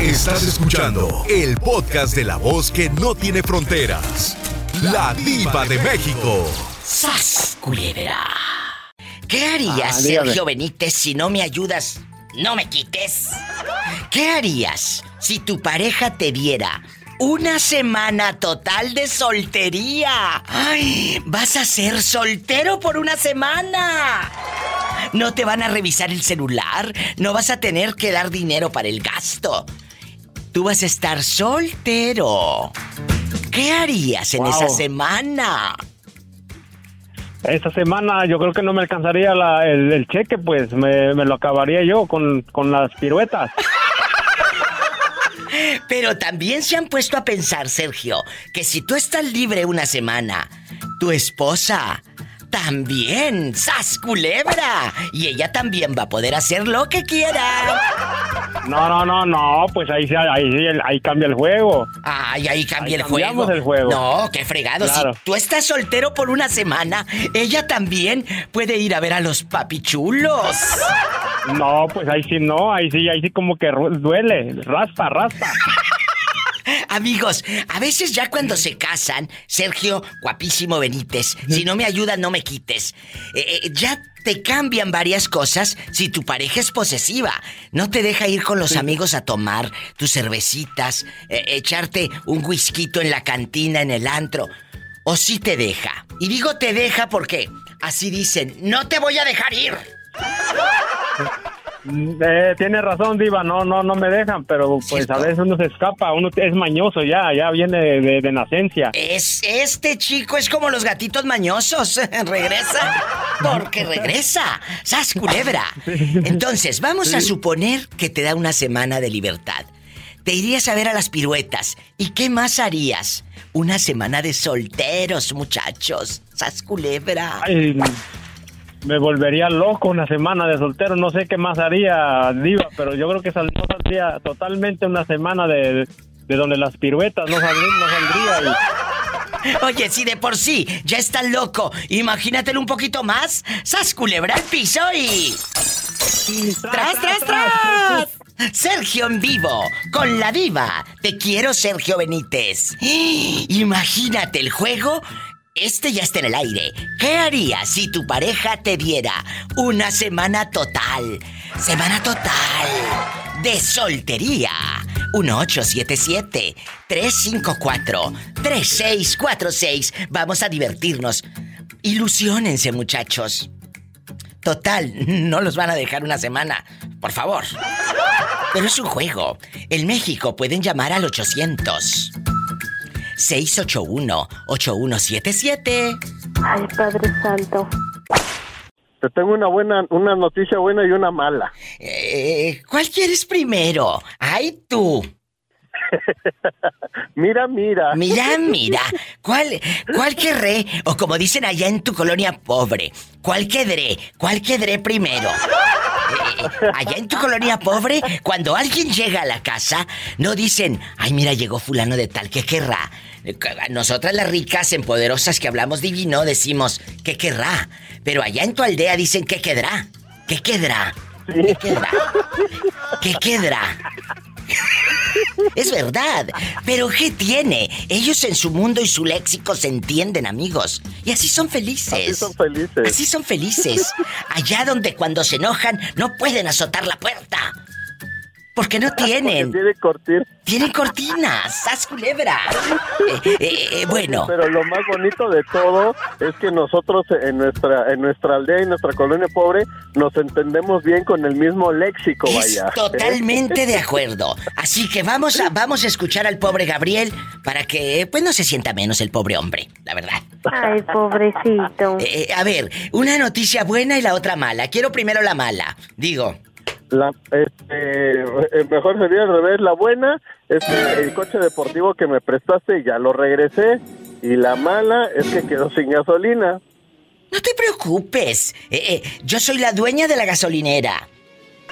Estás escuchando el podcast de la voz que no tiene fronteras. La diva de México. ¡Sas, culebra! ¿Qué harías, Ah. Sergio Benítez, si no me ayudas? No me quites. ¿Qué harías si tu pareja te diera una semana total de soltería? ¡Ay! Vas a ser soltero por una semana. No te van a revisar el celular, no vas a tener que dar dinero para el gasto. Tú vas a estar soltero. ¿Qué harías en Wow. esa semana? Esta semana yo creo que no me alcanzaría la- el, el cheque, pues me, me lo acabaría yo con, con las piruetas. Pero también se han puesto a pensar, Sergio, que si tú estás libre una semana, tu esposa también, ¡sas culebra! Y ella también va a poder hacer lo que quiera. No, no, no, no, pues ahí, sí- ahí, sí, ahí cambia el juego. Ay, ahí cambia Ahí el juego. cambiamos el juego. No, qué fregado. Claro. Si tú estás soltero por una semana, ella también puede ir a ver a los papichulos. No, pues ahí sí no, ahí sí, ahí sí como que duele, raspa, raspa. Amigos, a veces ya cuando se casan, Sergio, guapísimo Benítez, si no me ayudas, no me quites. Eh, eh, ya te cambian varias cosas si tu pareja es posesiva. No te deja ir con los amigos a tomar tus cervecitas, eh, echarte un whisky en la cantina, en el antro. O sí te deja. Y digo te deja porque así dicen, no te voy a dejar ir. Eh, tiene razón, Diva, no, no, no me dejan, pero pues Cierto. a veces uno se escapa, uno es mañoso ya, ya viene de, de- de nacencia. Es este chico es como los gatitos mañosos. regresa porque regresa. ¡Sas culebra! Entonces, vamos a suponer que te da una semana de libertad. Te irías a ver a las piruetas. ¿Y qué más harías? Una semana de solteros, muchachos. ¡Sas culebra! Ay, me volvería loco una semana de soltero, no sé qué más haría, Diva, pero yo creo que saldría totalmente una semana de, de donde las piruetas no, saldría, no saldría. Oye, si de por sí ya estás loco, imagínatelo un poquito más. ¡Sas culebra al piso y. ¡Tras, tras, tras! Sergio en vivo, con la diva. Te quiero, Sergio Benítez. Imagínate el juego. Este ya está en el aire. ¿Qué harías si tu pareja te diera una semana total? Semana total de soltería. 1877-354-3646. Vamos a divertirnos. Ilusionense, muchachos. Total, no los van a dejar una semana. Por favor. Pero es un juego. En México pueden llamar al 800 681 8177. Ay, Padre Santo. Te tengo una buena, una noticia buena y una mala. Eh, ¿Cuál quieres primero? ¡Ay, tú! Mira, mira. Mira, mira. ¿Cuál, cuál querré? O como dicen allá en tu colonia pobre, ¿cuál quedré? ¿Cuál quedré primero? Eh, allá en tu colonia pobre, cuando alguien llega a la casa, no dicen, ay, mira, llegó fulano de tal, ¿qué querrá? Nosotras las ricas, empoderosas que hablamos divino, decimos, ¿qué querrá? Pero allá en tu aldea dicen, ¿qué quedará? ¿Qué quedará? ¿Qué quedará? ¿Qué quedará? Es verdad. Pero ¿qué tiene? Ellos en su mundo y su léxico se entienden, amigos. Y así son felices. Así son felices. Así son felices. Allá donde cuando se enojan no pueden azotar la puerta. Porque no tienen. Tiene cortir. Tienen cortinas. ¡Sas culebra! Eh, eh, eh, bueno. Pero lo más bonito de todo es que nosotros en nuestra en nuestra aldea y nuestra colonia pobre nos entendemos bien con el mismo léxico, Es vaya. totalmente de acuerdo. Así que vamos a, vamos a escuchar al pobre Gabriel para que pues no se sienta menos el pobre hombre, la verdad. Ay, pobrecito. A ver, una noticia buena y la otra mala. Quiero primero la mala. Digo, La, este, eh, mejor sería al revés. La buena es que el coche deportivo que me prestaste ya lo regresé. Y la mala es que quedó sin gasolina. no te preocupes. Eh, eh, yo soy la dueña de la gasolinera.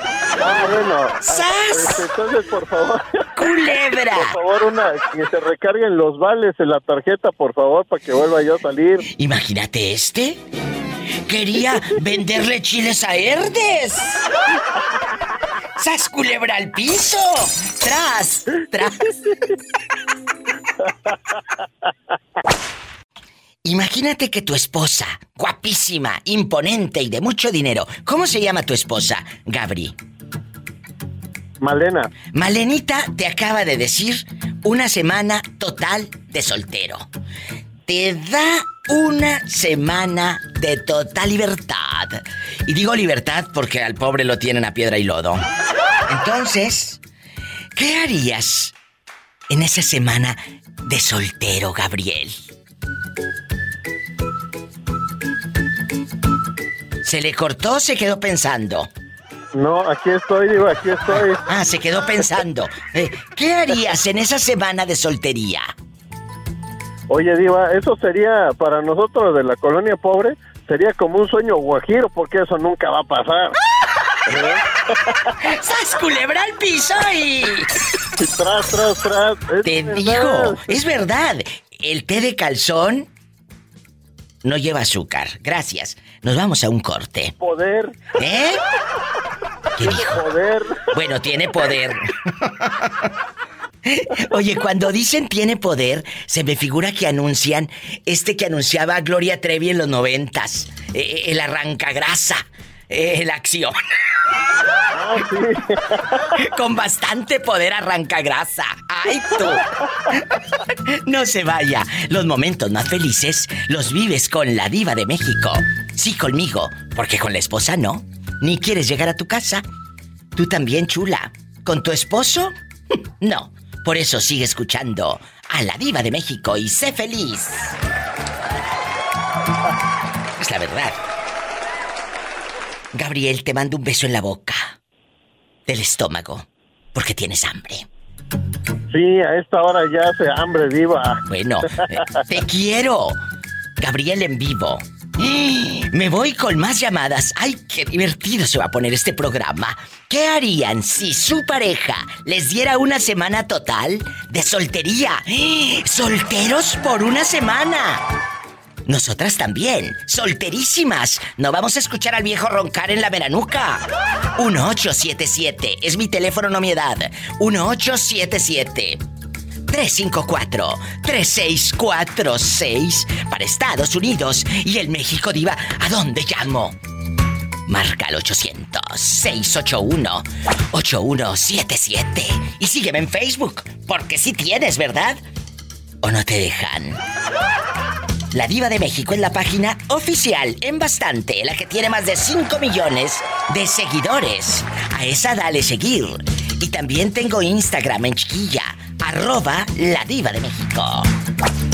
Ah, bueno. ¡Sas! Este, entonces, por favor. ¡Culebra! Por favor, una, que se recarguen los vales en la tarjeta, por favor, para que vuelva yo a salir. Imagínate este. Quería venderle chiles a Herdes. ¡Sas culebra al piso! ¡Tras! ¡Tras! Imagínate que tu esposa, guapísima, imponente y de mucho dinero, ¿cómo se llama tu esposa, Gabri? Malena. Malenita te acaba de decir una semana total de soltero. Te da una semana de total libertad. Y digo libertad porque al pobre lo tienen a piedra y lodo. Entonces, ¿qué harías en esa semana de soltero, Gabriel? ¿Se le cortó o se quedó pensando? No, aquí estoy, digo, aquí estoy. Ah, se quedó pensando. Eh, ¿Qué harías en esa semana de soltería? Oye, Diva, eso sería para nosotros de la colonia pobre, sería como un sueño guajiro, porque eso nunca va a pasar. ¡Sas culebra al piso y... tras, tras, tras. Es Te verdad. digo, es verdad. El té de calzón no lleva azúcar. Gracias. Nos vamos a un corte. Poder, ¿Eh? ¿Qué dijo? poder. Bueno, tiene poder. Oye, cuando dicen tiene poder, se me figura que anuncian este que anunciaba Gloria Trevi en los noventas. eh, el arrancagrasa. eh, la acción. Con bastante poder arranca grasa. ¡Ay, tú! No se vaya. Los momentos más felices los vives con la diva de México. Sí, conmigo, porque con la esposa no. Ni quieres llegar a tu casa. Tú también, chula. ¿Con tu esposo? No. Por eso sigue escuchando a la diva de México y sé feliz. Es la verdad. Gabriel, te mando un beso en la boca. Del estómago. Porque tienes hambre. Sí, a esta hora ya hace hambre, Diva. Bueno, te quiero. Gabriel en vivo. Me voy con más llamadas. ¡Ay, qué divertido se va a poner este programa! ¿Qué harían si su pareja les diera una semana total de soltería? ¡Solteros por una semana! Nosotras también, solterísimas. No vamos a escuchar al viejo roncar en la veranuca. 1877 es mi teléfono, no mi edad. 1877 354-3646 para Estados Unidos y el México Diva. ¿A dónde llamo? Marca al 800-681-8177 y sígueme en Facebook, porque si tienes, ¿verdad? ¿O no te dejan? La Diva de México en la página oficial en bastante, la que tiene más de 5 millones de seguidores. A esa dale seguir. Y también tengo Instagram en chiquilla, arroba la Diva de México.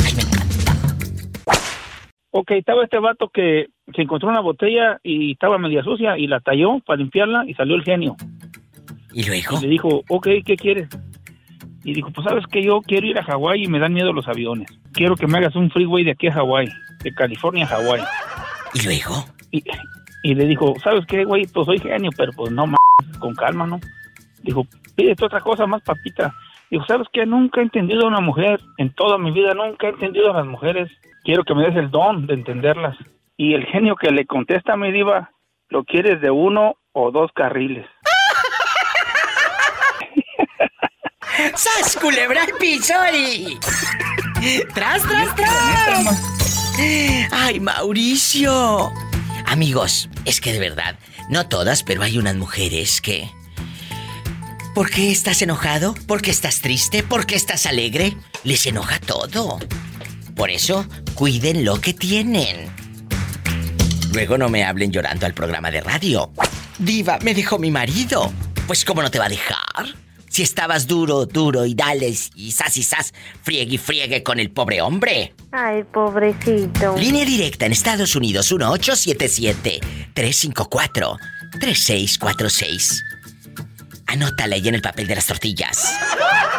Ay, me encanta. Ok, estaba este vato que se encontró una botella y estaba media sucia y la talló para limpiarla y salió el genio. ¿Y luego? Y le dijo, ok, ¿qué quieres? Y dijo, pues sabes que yo quiero ir a Hawái y me dan miedo los aviones. Quiero que me hagas un freeway de aquí a Hawái, de California a Hawái. ¿Y luego? Y, y le dijo, ¿sabes qué, güey? Pues soy genio, pero pues no más, con calma, ¿no? Dijo, pídete otra cosa más, papita. Dijo, ¿sabes qué? Nunca he entendido a una mujer. En toda mi vida nunca he entendido a las mujeres. Quiero que me des el don de entenderlas. Y el genio que le contesta a mi diva, ¿lo quieres de uno o dos carriles? ¡Sas, culebra al piso y... ¡Tras, tras, tras! ¡Ay, Mauricio! Amigos, es que de verdad, no todas, pero hay unas mujeres que... ¿Por qué estás enojado? ¿Por qué estás triste? ¿Por qué estás alegre? Les enoja todo. Por eso, cuiden lo que tienen. Luego no me hablen llorando al programa de radio. Diva, me dejó mi marido. Pues ¿cómo no te va a dejar? Si estabas duro, duro y dales y sas y sas, friegue y friegue con el pobre hombre. Ay, pobrecito. Línea directa en Estados Unidos 1877-354-3646. Anótala ahí en el papel de las tortillas.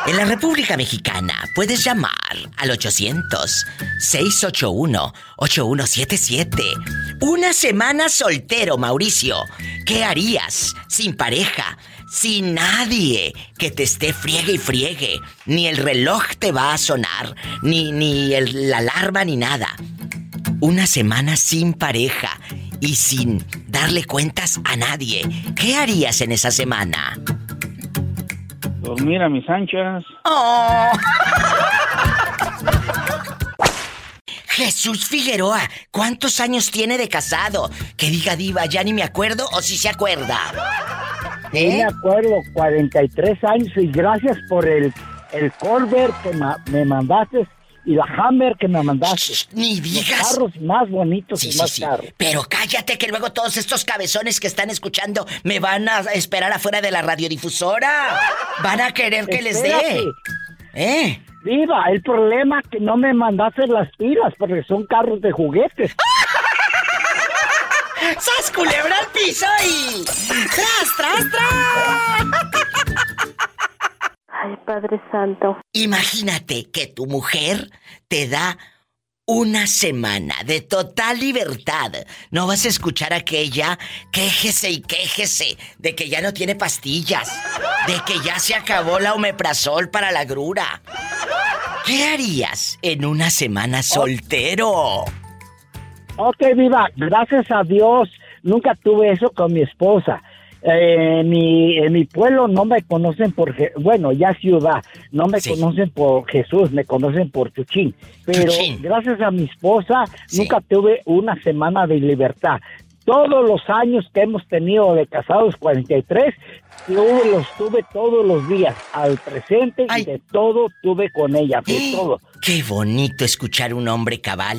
En la República Mexicana puedes llamar al 800-681-8177. Una semana soltero, Mauricio. ¿Qué harías sin pareja? Sin nadie que te esté friegue y friegue. Ni el reloj te va a sonar, ni, ni el- la alarma, ni nada. Una semana sin pareja y sin darle cuentas a nadie. ¿Qué harías en esa semana? Dormir a mis anchas. Oh. Jesús Figueroa, ¿cuántos años tiene de casado? Que diga diva, ya ni me acuerdo o si se acuerda. Sí, me ¿Eh? acuerdo, 43 años y gracias por el, el Corvair que ma- me mandaste y la Hammer que me mandaste. Ni Los digas. carros más bonitos Sí, y sí, más sí. caros. Pero cállate que luego todos estos cabezones que están escuchando me van a esperar afuera de la radiodifusora. Van a querer que les dé. ¿Eh? Viva, el problema es que no me mandaste las pilas porque son carros de juguetes. ¡Sas culebra al piso y... ¡Tras, tras, tras! Ay, Padre Santo. Imagínate que tu mujer te da una semana de total libertad. No vas a escuchar a aquella quéjese y quéjese de que ya no tiene pastillas, de que ya se acabó la omeprazol para la grura. ¿Qué harías en una semana soltero? Ok, Viva, gracias a Dios nunca tuve eso con mi esposa. Eh, en, mi, en mi pueblo no me conocen por, bueno, ya ciudad, no me Sí. conocen por Jesús, me conocen por Chuchín. Pero Chuchín. gracias a mi esposa Sí. nunca tuve una semana de libertad. Todos los años que hemos tenido de casados, 43, yo los tuve todos los días, al presente Ay. y de todo tuve con ella, de todo. Qué bonito escuchar un hombre cabal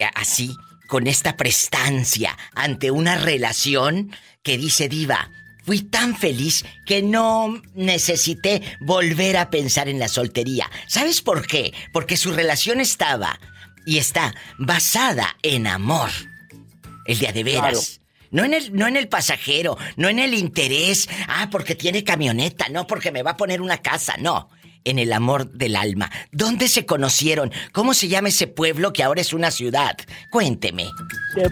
eh, así, con esta prestancia ante una relación que dice diva. Fui tan feliz que no necesité volver a pensar en la soltería. ¿Sabes por qué? Porque su relación estaba y está basada en amor. El día de veras. No en, el, no en el pasajero, no en el interés. Ah, porque tiene camioneta, no porque me va a poner una casa, no. En el amor del alma. ¿Dónde se conocieron? ¿Cómo se llama ese pueblo que ahora es una ciudad? Cuénteme. te,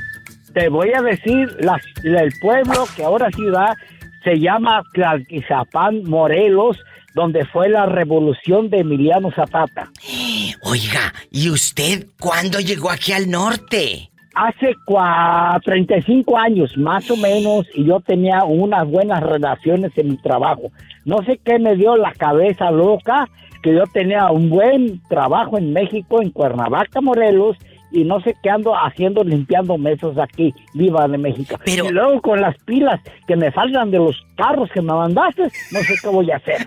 te voy a decir la- el pueblo que ahora ciudad se llama Tlaltizapán, Morelos, donde fue la revolución de Emiliano Zapata. Oiga, ¿y usted cuándo llegó aquí al norte? Hace cua- 35 años más o menos y yo tenía unas buenas relaciones en mi trabajo. No sé qué me dio la cabeza loca que yo tenía un buen trabajo en México, en Cuernavaca, Morelos, y no sé qué ando haciendo limpiando mesas aquí, viva de México. Pero- Y luego con las pilas que me faltan de los carros que me mandaste, no sé qué voy a hacer.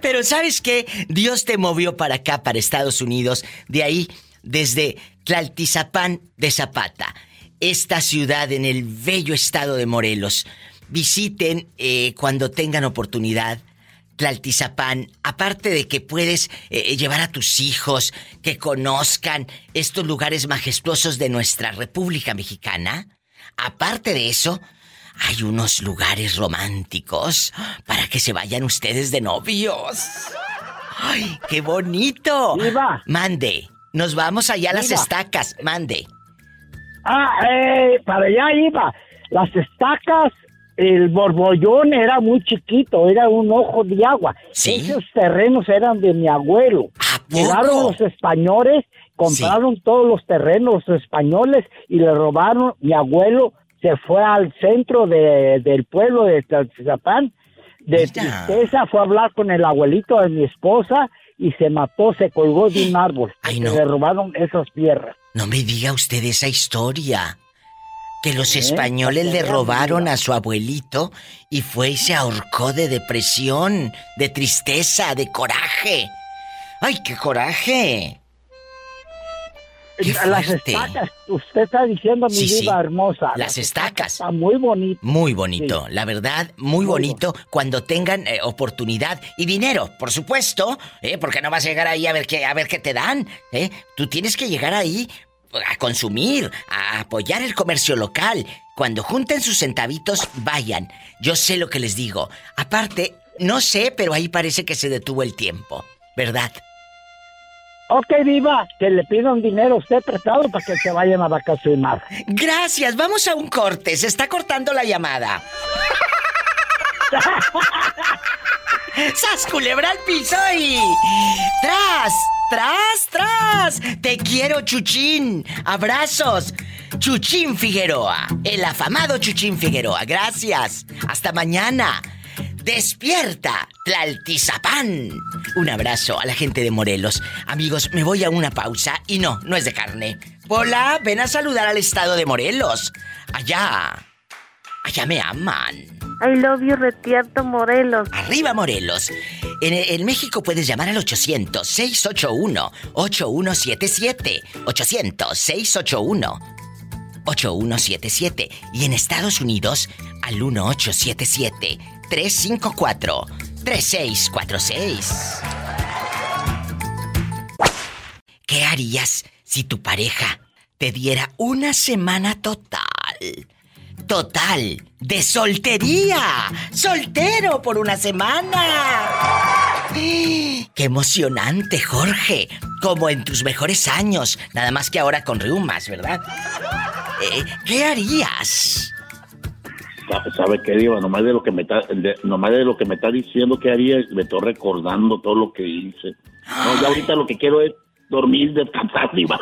Pero ¿sabes qué? Dios te movió para acá, para Estados Unidos, de ahí, desde Tlaltizapán de Zapata, esta ciudad en el bello estado de Morelos. Visiten eh, cuando tengan oportunidad. Tlaltizapán, aparte de que puedes eh, llevar a tus hijos que conozcan estos lugares majestuosos de nuestra República Mexicana, aparte de eso, hay unos lugares románticos para que se vayan ustedes de novios. ¡Ay, qué bonito! Viva. Mande, nos vamos allá a las estacas, mande. Ah, eh, para allá iba. Las estacas, el borbollón era muy chiquito, era un ojo de agua. Sí. Esos terrenos eran de mi abuelo. ¿A poco? Llegaron los españoles, compraron todos los terrenos los españoles y le robaron. Mi abuelo se fue al centro de- del pueblo de Tlaltizapán. De Mira. tristeza fue a hablar con el abuelito de mi esposa y se mató, se colgó de un árbol. Ay, no. Le robaron esas tierras. No me diga usted esa historia. Que los ¿Eh? españoles le robaron a su abuelito y fue y se ahorcó de depresión, de tristeza, de coraje. ¡Ay, qué coraje! ¡Qué las estacas, usted está diciendo mi Sí, hermosa. Las estacas. Está muy bonito. Muy bonito, la verdad, muy, Muy bonito cuando tengan eh, oportunidad y dinero, por supuesto, ¿eh? porque no vas a llegar ahí a ver qué, a ver qué te dan, ¿eh? Tú tienes que llegar ahí a consumir, a apoyar el comercio local. Cuando junten sus centavitos, vayan. Yo sé lo que les digo. Aparte, no sé, pero ahí parece que se detuvo el tiempo, ¿verdad? Ok, viva, que le pidan dinero a usted prestado para que se vayan a vacacionar. Gracias, vamos a un corte, se está cortando la llamada. ¡Sas culebra al piso y... ¡Tras! ¡Tras! ¡Tras! Te quiero, Chuchín. Abrazos. Chuchín Figueroa. El afamado Chuchín Figueroa. Gracias. Hasta mañana. Despierta, Tlaltizapán. Un abrazo a la gente de Morelos. Amigos, me voy a una pausa y no, no es de carne. Hola, ven a saludar al estado de Morelos. Allá. Allá me aman. I love you, Retierto Morelos. Arriba Morelos. En, en México puedes llamar al 800-681-8177. 800-681-8177. Y en Estados Unidos al 1877-354-3646. ¿Qué harías si tu pareja te diera una semana total? Total de soltería. Soltero por una semana. ¡Qué emocionante, Jorge! Como en tus mejores años, nada más que ahora con reumas, ¿verdad? Eh, ¿Qué harías? Sa- ¿Sabe qué, Diva? Nomás de lo que me está, de, nomás de lo que me está diciendo que haría, me estoy recordando todo lo que hice. No, ya ahorita lo que quiero es dormir, descansar, Diva.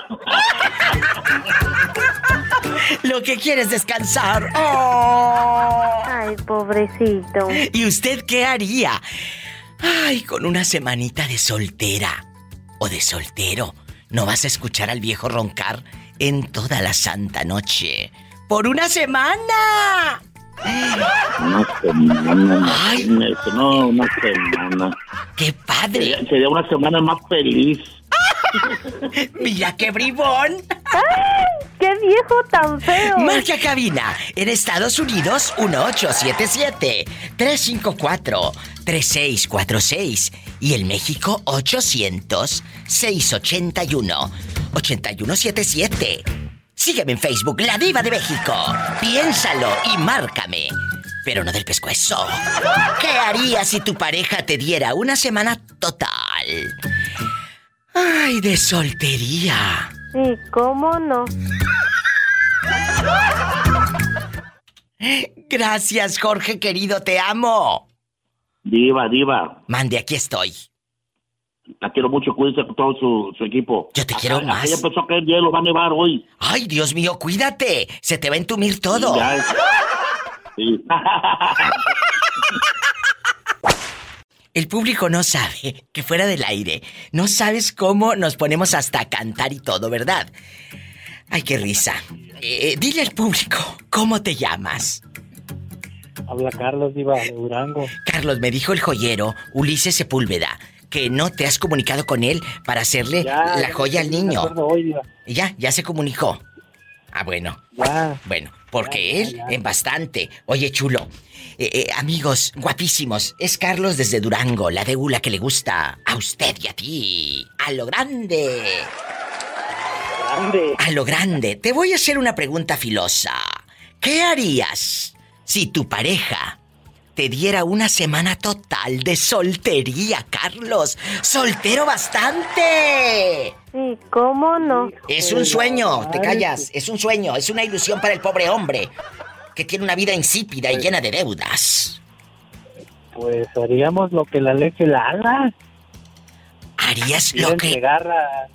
Lo que quieres descansar. ¡Oh! Ay, pobrecito. ¿Y usted qué haría? Ay, con una semanita de soltera o de soltero. No vas a escuchar al viejo roncar en toda la santa noche. ¡Por una semana! Una semana, Ay. imagínese, no, una semana. ¡Qué padre! Sería, sería una semana más feliz. ¡Mira qué bribón! ¡Ay! ¡Qué viejo tan feo! Marca cabina en Estados Unidos 1877-354-3646 y en México 800-681-8177. Sígueme en Facebook, La Diva de México. Piénsalo y márcame. Pero no del pescuezo. ¿Qué harías si tu pareja te diera una semana total? Ay, de soltería. Sí, ¿cómo no? Gracias, Jorge querido, te amo. Diva, Diva, Mande, aquí estoy. La quiero mucho, cuídese con todo su, su equipo. Yo te quiero Acá- más. ya empezó a caer hielo, va a nevar hoy. Ay, Dios mío, cuídate. Se te va a entumir todo. Ya es- Sí. El público no sabe que fuera del aire, no sabes cómo nos ponemos hasta a cantar y todo, ¿verdad? Ay, qué risa. Eh, dile al público, ¿cómo te llamas? Habla Carlos, Diva, de Durango. Carlos, me dijo el joyero, Ulises Sepúlveda, que no te has comunicado con él para hacerle la joya al niño. Hoy, ya, ya se comunicó. Ah, bueno. Ya. Bueno, porque Ya, él en bastante. Oye, chulo. eh, eh, amigos, guapísimos. Es Carlos desde Durango, la deula que le gusta a usted y a ti. A lo grande. Grande. A lo grande. Te voy a hacer una pregunta filosa. ¿Qué harías si tu pareja te diera una semana total de soltería, Carlos? Soltero bastante. Sí, ¿cómo no? Es un sueño, te callas. Es un sueño, es una ilusión para el pobre hombre que tiene una vida insípida y llena de deudas. Pues haríamos lo que la leche la haga. ¿Harías Ir lo que... entregar a...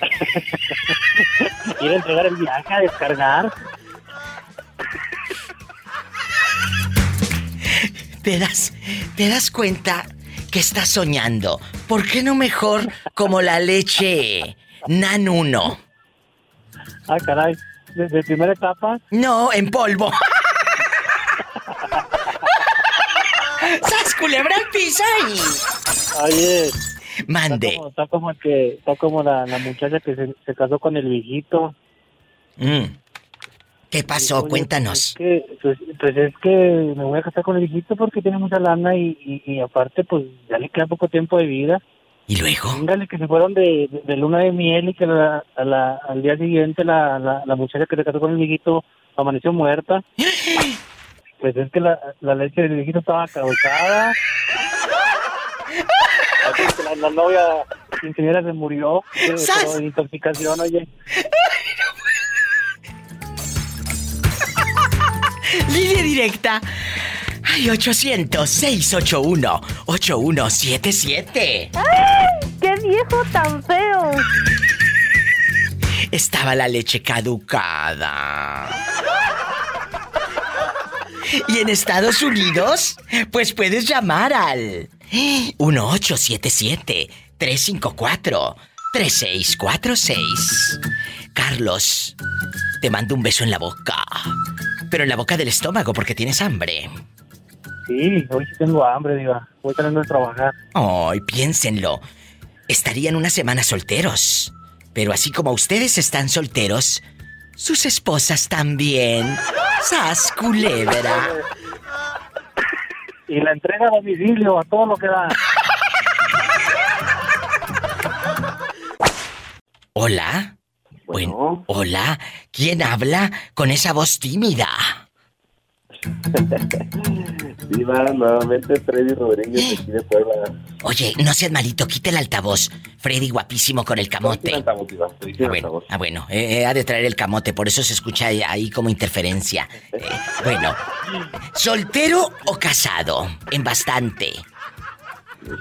Ir a entregar el viaje, a descargar. ¿Te das, ¿Te das cuenta que estás soñando? ¿Por qué no mejor como la leche Nan 1? Ah, caray. Desde primera etapa. No, en polvo. ¡Sas culebra al piso! Oye, Mande. está como, está como el que, está como la, la muchacha que se, se casó con el viejito. Mm. ¿Qué pasó? Oye, Cuéntanos. Pues es, que, pues, pues es que me voy a casar con el viejito porque tiene mucha lana y, y, y aparte pues ya le queda poco tiempo de vida. ¿Y luego? Póngale que se fueron de, de, de luna de miel y que la- a la- al día siguiente la, la, la muchacha que se casó con el viejito amaneció muerta. Pues es que la, la leche del viejito estaba caducada. Así que La, la novia quinceañera se murió de intoxicación, oye. Línea directa. Ay, 800-681-8177. ¡Qué viejo tan feo! Estaba la leche caducada. ¿Y en Estados Unidos? Pues puedes llamar al 1877-354-3646. Carlos, te mando un beso en la boca. Pero en la boca del estómago porque tienes hambre. Sí, hoy sí tengo hambre, Diva. Voy teniendo de trabajar. Ay, piénsenlo. Estarían una semana solteros. Pero así como ustedes están solteros, sus esposas también. ¡Sas, culebra! Y la entrega a domicilio, a todo lo que da. ¿Hola? Bueno, hola. ¿Quién habla con esa voz tímida? Diva, nuevamente Freddy Rodríguez aquí de Puebla. Oye, no seas malito, quita el altavoz. Freddy guapísimo con el camote. Altavoz, Diva, Ah, bueno, ah, bueno, eh, eh, ha de traer el camote, por eso se escucha ahí, ahí como interferencia. Eh, bueno, ¿soltero o casado? En bastante.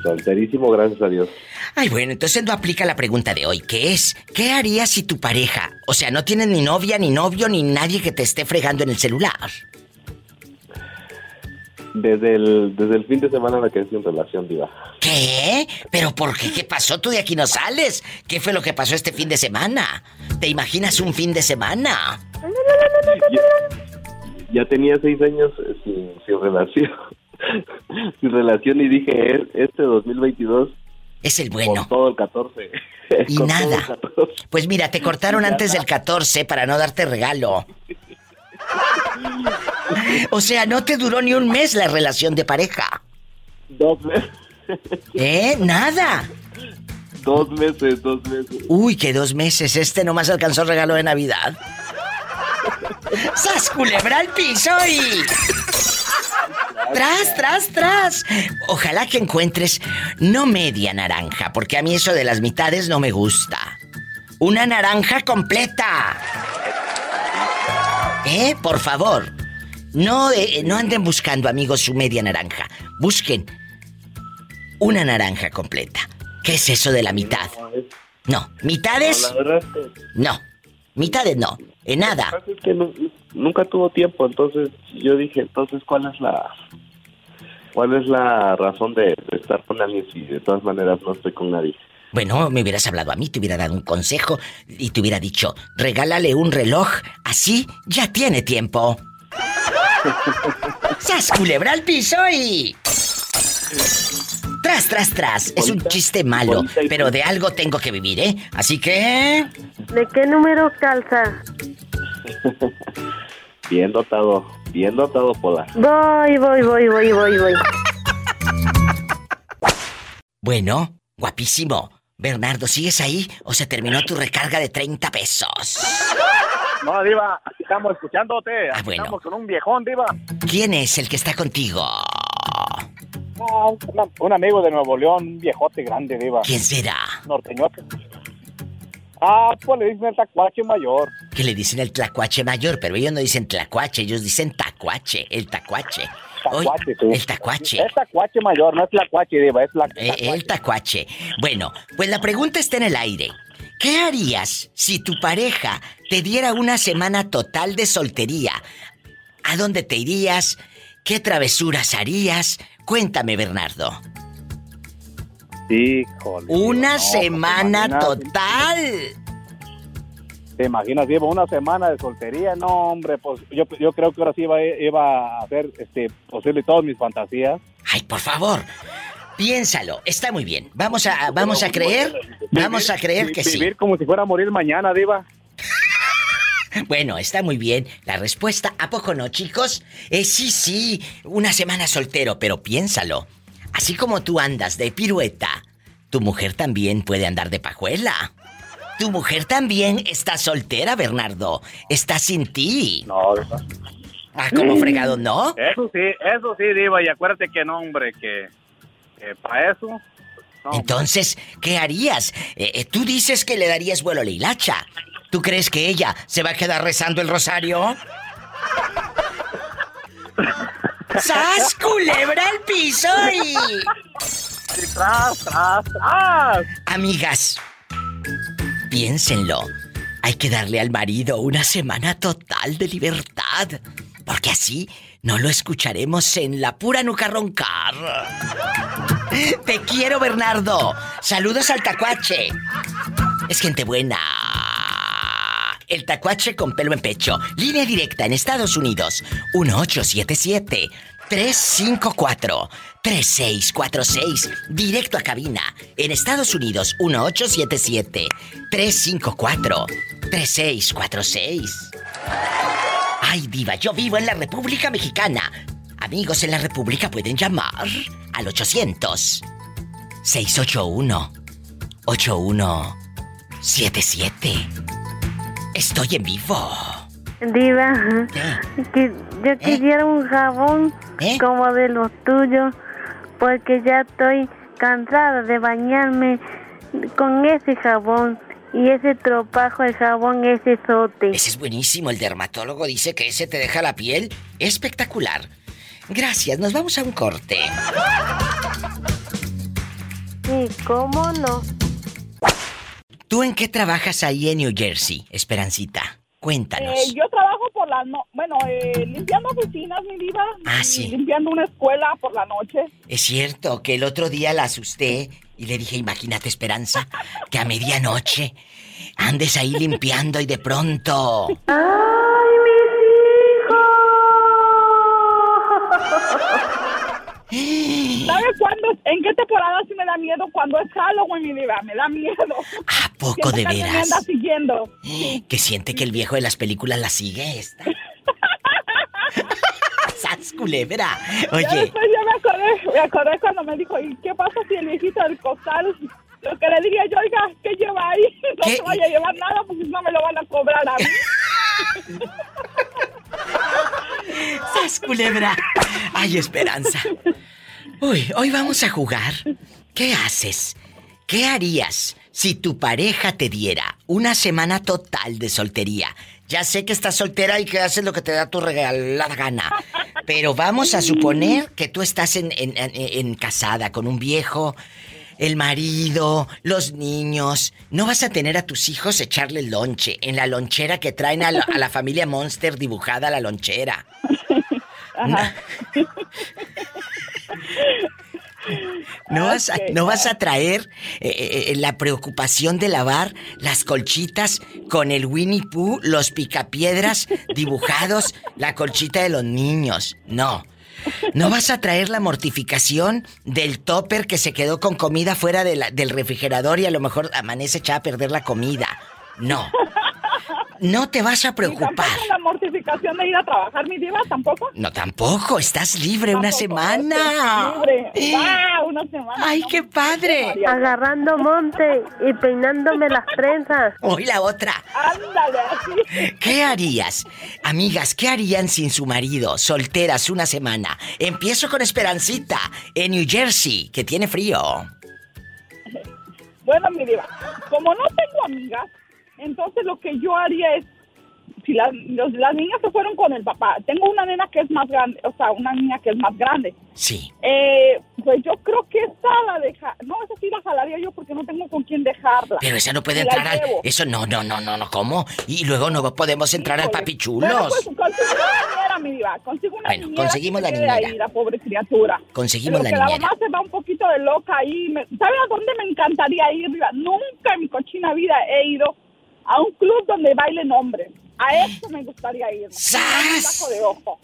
Solterísimo, gracias a Dios. Ay, bueno, entonces no aplica la pregunta de hoy, que es, ¿qué harías si tu pareja, o sea, no tienes ni novia, ni novio, ni nadie que te esté fregando en el celular? Desde el, desde el fin de semana la que estoy en relación, Diva. ¿Qué? ¿Pero por qué? ¿Qué pasó? Tú de aquí no sales. ¿Qué fue lo que pasó este fin de semana? ¿Te imaginas un fin de semana? Ya tenía seis años eh, sin, sin relación. sin relación y dije, "Es- este 2022 Es el con bueno. todo el 14. Y Con nada. el 14. Pues mira, te cortaron antes del 14 para no darte regalo. O sea, no te duró ni un mes la relación de pareja. Dos meses. ¿Eh? Nada. Dos meses, dos meses. Uy, que dos meses. Este nomás alcanzó regalo de Navidad. ¡Sas culebra al piso y... ¡Tras, tras, tras! Ojalá que encuentres no media naranja, porque a mí eso de las mitades no me gusta. Una naranja completa. ¿Eh? Por favor. No, eh, no anden buscando, amigos, su media naranja. Busquen una naranja completa. ¿Qué es eso de la mitad? No, mitades, No. Mitades no. En lo que nada. pasa es que nu- nunca tuvo tiempo, entonces yo dije, entonces, ¿cuál es la cuál es la razón de, de estar con alguien si de todas maneras no estoy con nadie? Bueno, me hubieras hablado a mí, te hubiera dado un consejo y te hubiera dicho, regálale un reloj, así ya tiene tiempo. ¡Sas culebra al piso y... Tras, tras, tras. Es un chiste malo, pero de algo tengo que vivir, ¿eh? Así que... ¿De qué número calza? Bien dotado, bien dotado, Pola. Voy, voy, voy, voy, voy, voy. Bueno, guapísimo. Bernardo, ¿sigues ahí o se terminó tu recarga de 30 pesos? No, Diva, aquí estamos escuchándote. Ah, bueno. Estamos con un viejón, Diva. ¿Quién es el que está contigo? Ah, un, un amigo de Nuevo León, un viejote grande, Diva. ¿Quién será? Norteñote. Ah, pues le dicen el tacuache mayor. Que le dicen el tlacuache mayor, pero ellos no dicen tlacuache, ellos dicen tacuache, el tacuache. Tacuache, sí. el tacuache. Es tacuache mayor, no es tlacuache, Diva, es Eh, el tacuache. Bueno, pues la pregunta está en el aire. ¿Qué harías si tu pareja te diera una semana total de soltería? ¿A dónde te irías? ¿Qué travesuras harías? Cuéntame, Bernardo. Híjole. Una no, pues, semana total. ¿Te imaginas, Diva, una semana de soltería? No, hombre, pues yo, yo creo que ahora sí iba, iba a hacer este, posible todas mis fantasías. Ay, por favor. Piénsalo, está muy bien. Vamos a, vamos a creer, vamos a creer que sí. Vivir como si fuera a morir mañana, Diva. Bueno, está muy bien. La respuesta, ¿a poco no, chicos? Eh, sí, sí, una semana soltero, pero piénsalo. Así como tú andas de pirueta, tu mujer también puede andar de pajuela. Tu mujer también está soltera, Bernardo. Está sin ti. No, Diva. Ah, como fregado, ¿no? Eso sí, eso sí, Diva, y acuérdate que no, hombre, que, para eso... no, Entonces, ¿qué harías? Eh, eh, tú dices que le darías vuelo a la hilacha. ¿Tú crees que ella se va a quedar rezando el rosario? ¡Sas, culebra al piso y... sí, tras, tras, tras. Amigas, piénsenlo. Hay que darle al marido una semana total de libertad. Porque así no lo escucharemos en la pura nuca roncar. Te quiero, Bernardo. Saludos al tacuache. Es gente buena. El tacuache con pelo en pecho. Línea directa en Estados Unidos. 1877 354 3646. Directo a cabina. En Estados Unidos. 1877 354 3646. Ay, diva, yo vivo en la República Mexicana. Amigos en la República pueden llamar al 800 681 8177. Estoy en vivo. Diva, que yo quisiera un jabón ¿Eh? como de los tuyos, porque ya estoy cansada de bañarme con ese jabón y ese tropajo de jabón, ese sote. Ese es buenísimo. El dermatólogo dice que ese te deja la piel espectacular. Gracias, nos vamos a un corte. Sí, ¿cómo no? ¿Tú en qué trabajas ahí en New Jersey, Esperancita? Cuéntanos. Eh, yo trabajo por la no bueno, eh, limpiando oficinas, mi vida. Ah, sí. Limpiando una escuela por la noche. Es cierto que el otro día la asusté y le dije, imagínate Esperanza, que a medianoche andes ahí limpiando y de pronto... ¡Ay, mis hijos! ¿Sabes cuándo? ¿En qué temporada sí me da miedo? Cuando es Halloween, mi vida, me da miedo. ¿A poco de Siempre alguien me veras? anda siguiendo. Que siente que el viejo de las películas la sigue esta. ¡Sas, culebra! Ya Oye, después ya me acordé, me acordé cuando me dijo, ¿y qué pasa si el viejito del costal? Lo que le diría yo, oiga, ¿qué lleva ahí? No ¿Qué? se vaya a llevar nada porque no me lo van a cobrar a mí. ¡sas, culebra! ¡Ay, Esperanza! Uy, hoy vamos a jugar. ¿Qué haces? ¿Qué harías si tu pareja te diera una semana total de soltería? Ya sé que estás soltera y que haces lo que te da tu regalada gana. Pero vamos a suponer que tú estás en, casada con un viejo, el marido, los niños. No vas a tener a tus hijos echarle el lonche en la lonchera que traen a la, a la familia Monster dibujada a la lonchera. Ajá. No vas a, no vas a traer eh, eh, la preocupación de lavar las colchitas con el Winnie Pooh, los picapiedras dibujados, la colchita de los niños. No. No vas a traer la mortificación del topper que se quedó con comida fuera del refrigerador y a lo mejor amanece echada a perder la comida. No. No te vas a ¿Y preocupar. tampoco la mortificación de ir a trabajar, mi diva? ¿Tampoco? No, tampoco. Estás libre una semana. Libre. ¡Ah, una semana! ¡Ay, No, qué padre! Agarrando monte y peinándome las trenzas. Hoy la otra. Ándale, así. ¿Qué harías? Amigas, ¿qué harían sin su marido? Solteras una semana. Empiezo con Esperancita, en New Jersey, que tiene frío. Bueno, mi diva, como no tengo amigas, entonces lo que yo haría es, si las, los- las niñas se fueron con el papá, tengo una nena que es más grande, o sea, una niña que es más grande, Sí. eh, pues yo creo que esa la deja, no, esa sí la jalaría yo porque no tengo con quién dejarla. Pero esa no puede entrar al... Eso no, no, no, no, no, ¿cómo? Y luego no podemos entrar al papichulos. Bueno, pues consigo una niñera, mi diva, consigo una Bueno, niñera conseguimos la niñera. Ahí, la pobre criatura. Conseguimos Pero la que niñera. la mamá se va un poquito de loca ahí. Me- ¿Sabe a dónde me encantaría ir? Diva? Nunca en mi cochina vida he ido a un club donde bailen hombres. A eso me gustaría ir. ¡Sas! Taco de ojo.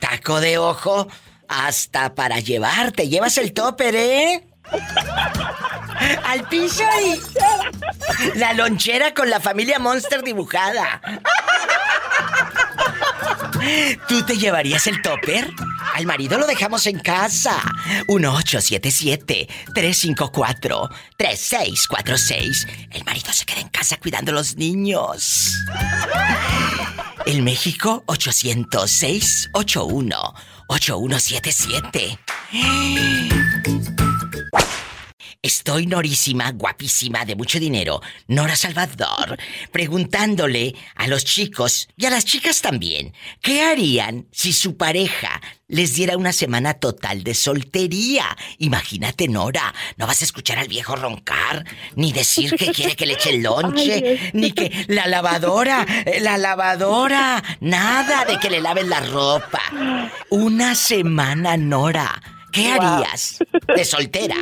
Taco de ojo hasta para llevarte. Llevas el topper, ¿eh? Al piso y... La lonchera con la familia Monster dibujada. ¿Tú te llevarías el topper? Al marido lo dejamos en casa. 1877-354-3646. El marido se queda en casa cuidando a los niños. El México 806-81-8177. Estoy norísima, guapísima, de mucho dinero, Nora Salvador, preguntándole a los chicos y a las chicas también, ¿qué harían si su pareja les diera una semana total de soltería? Imagínate, Nora, no vas a escuchar al viejo roncar, ni decir que quiere que le eche el lonche, ni que la lavadora, la lavadora, nada de que le laven la ropa. Una semana, Nora. ¿Qué harías de soltera?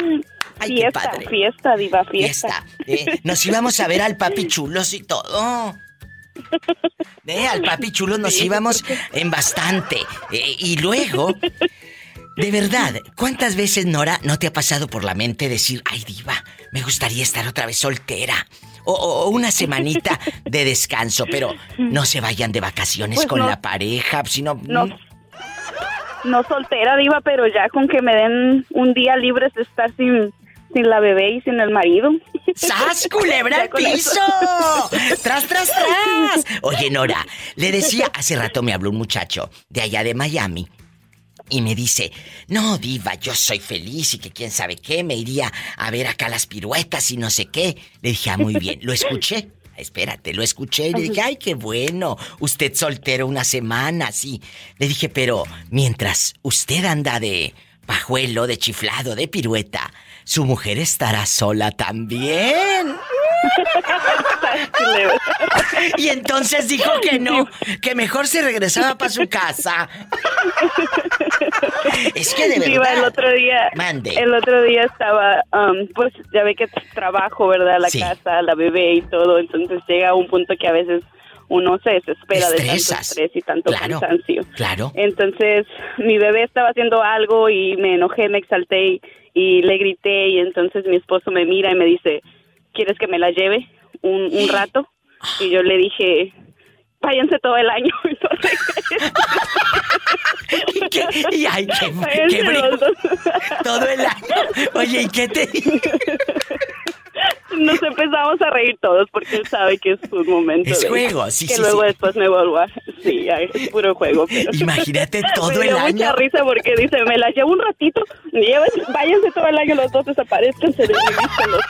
Ay, qué fiesta, padre. fiesta, diva, fiesta. Fiesta. eh, nos íbamos a ver al papi chulos y todo. Eh, al papi chulos nos Sí. íbamos en bastante. Eh, y luego, de verdad, ¿cuántas veces, Nora, no te ha pasado por la mente decir, ay, diva, me gustaría estar otra vez soltera? O, o- o una semanita de descanso, pero no se vayan de vacaciones Pues con no. la pareja, sino... No, no soltera, diva, pero ya con que me den un día libre de estar sin, sin la bebé y sin el marido. ¡Sas, culebra al piso! ¡Tras, tras, tras! Oye, Nora, le decía, hace rato me habló un muchacho de allá de Miami. Y me dice, no, diva, yo soy feliz y que quién sabe qué, me iría a ver acá las piruetas y no sé qué. Le dije, ah, muy bien, lo escuché. Espérate, lo escuché y le dije, ay, qué bueno. Usted soltero una semana, sí. Le dije, pero mientras usted anda de pajuelo, de chiflado, de pirueta, su mujer estará sola también. Y entonces dijo que no, que mejor se regresaba para su casa. Es que de verdad. Diva, el otro día, Mande. el otro día estaba, um, pues ya ve que trabajo, ¿verdad? La Sí. casa, la bebé y todo, entonces llega un punto que a veces uno se desespera de tanto estrés y tanto Claro. cansancio. Claro. Entonces, mi bebé estaba haciendo algo y me enojé, me exalté y, y le grité y entonces mi esposo me mira y me dice, ¿quieres que me la lleve un, un rato? Y yo le dije, váyanse todo el año. ¿Y, qué? y ay, qué, qué. Todo el año. Oye, ¿y qué te Nos empezamos a reír todos porque él sabe que es un momento. Es de- juego, sí, Que sí, luego sí. después me vuelvo a... Sí, es puro juego. Pero... Imagínate todo me el dio año. mucha risa porque dice, me la llevo un ratito, llévense- váyanse todo el año los dos, desaparezcanse de mi vista los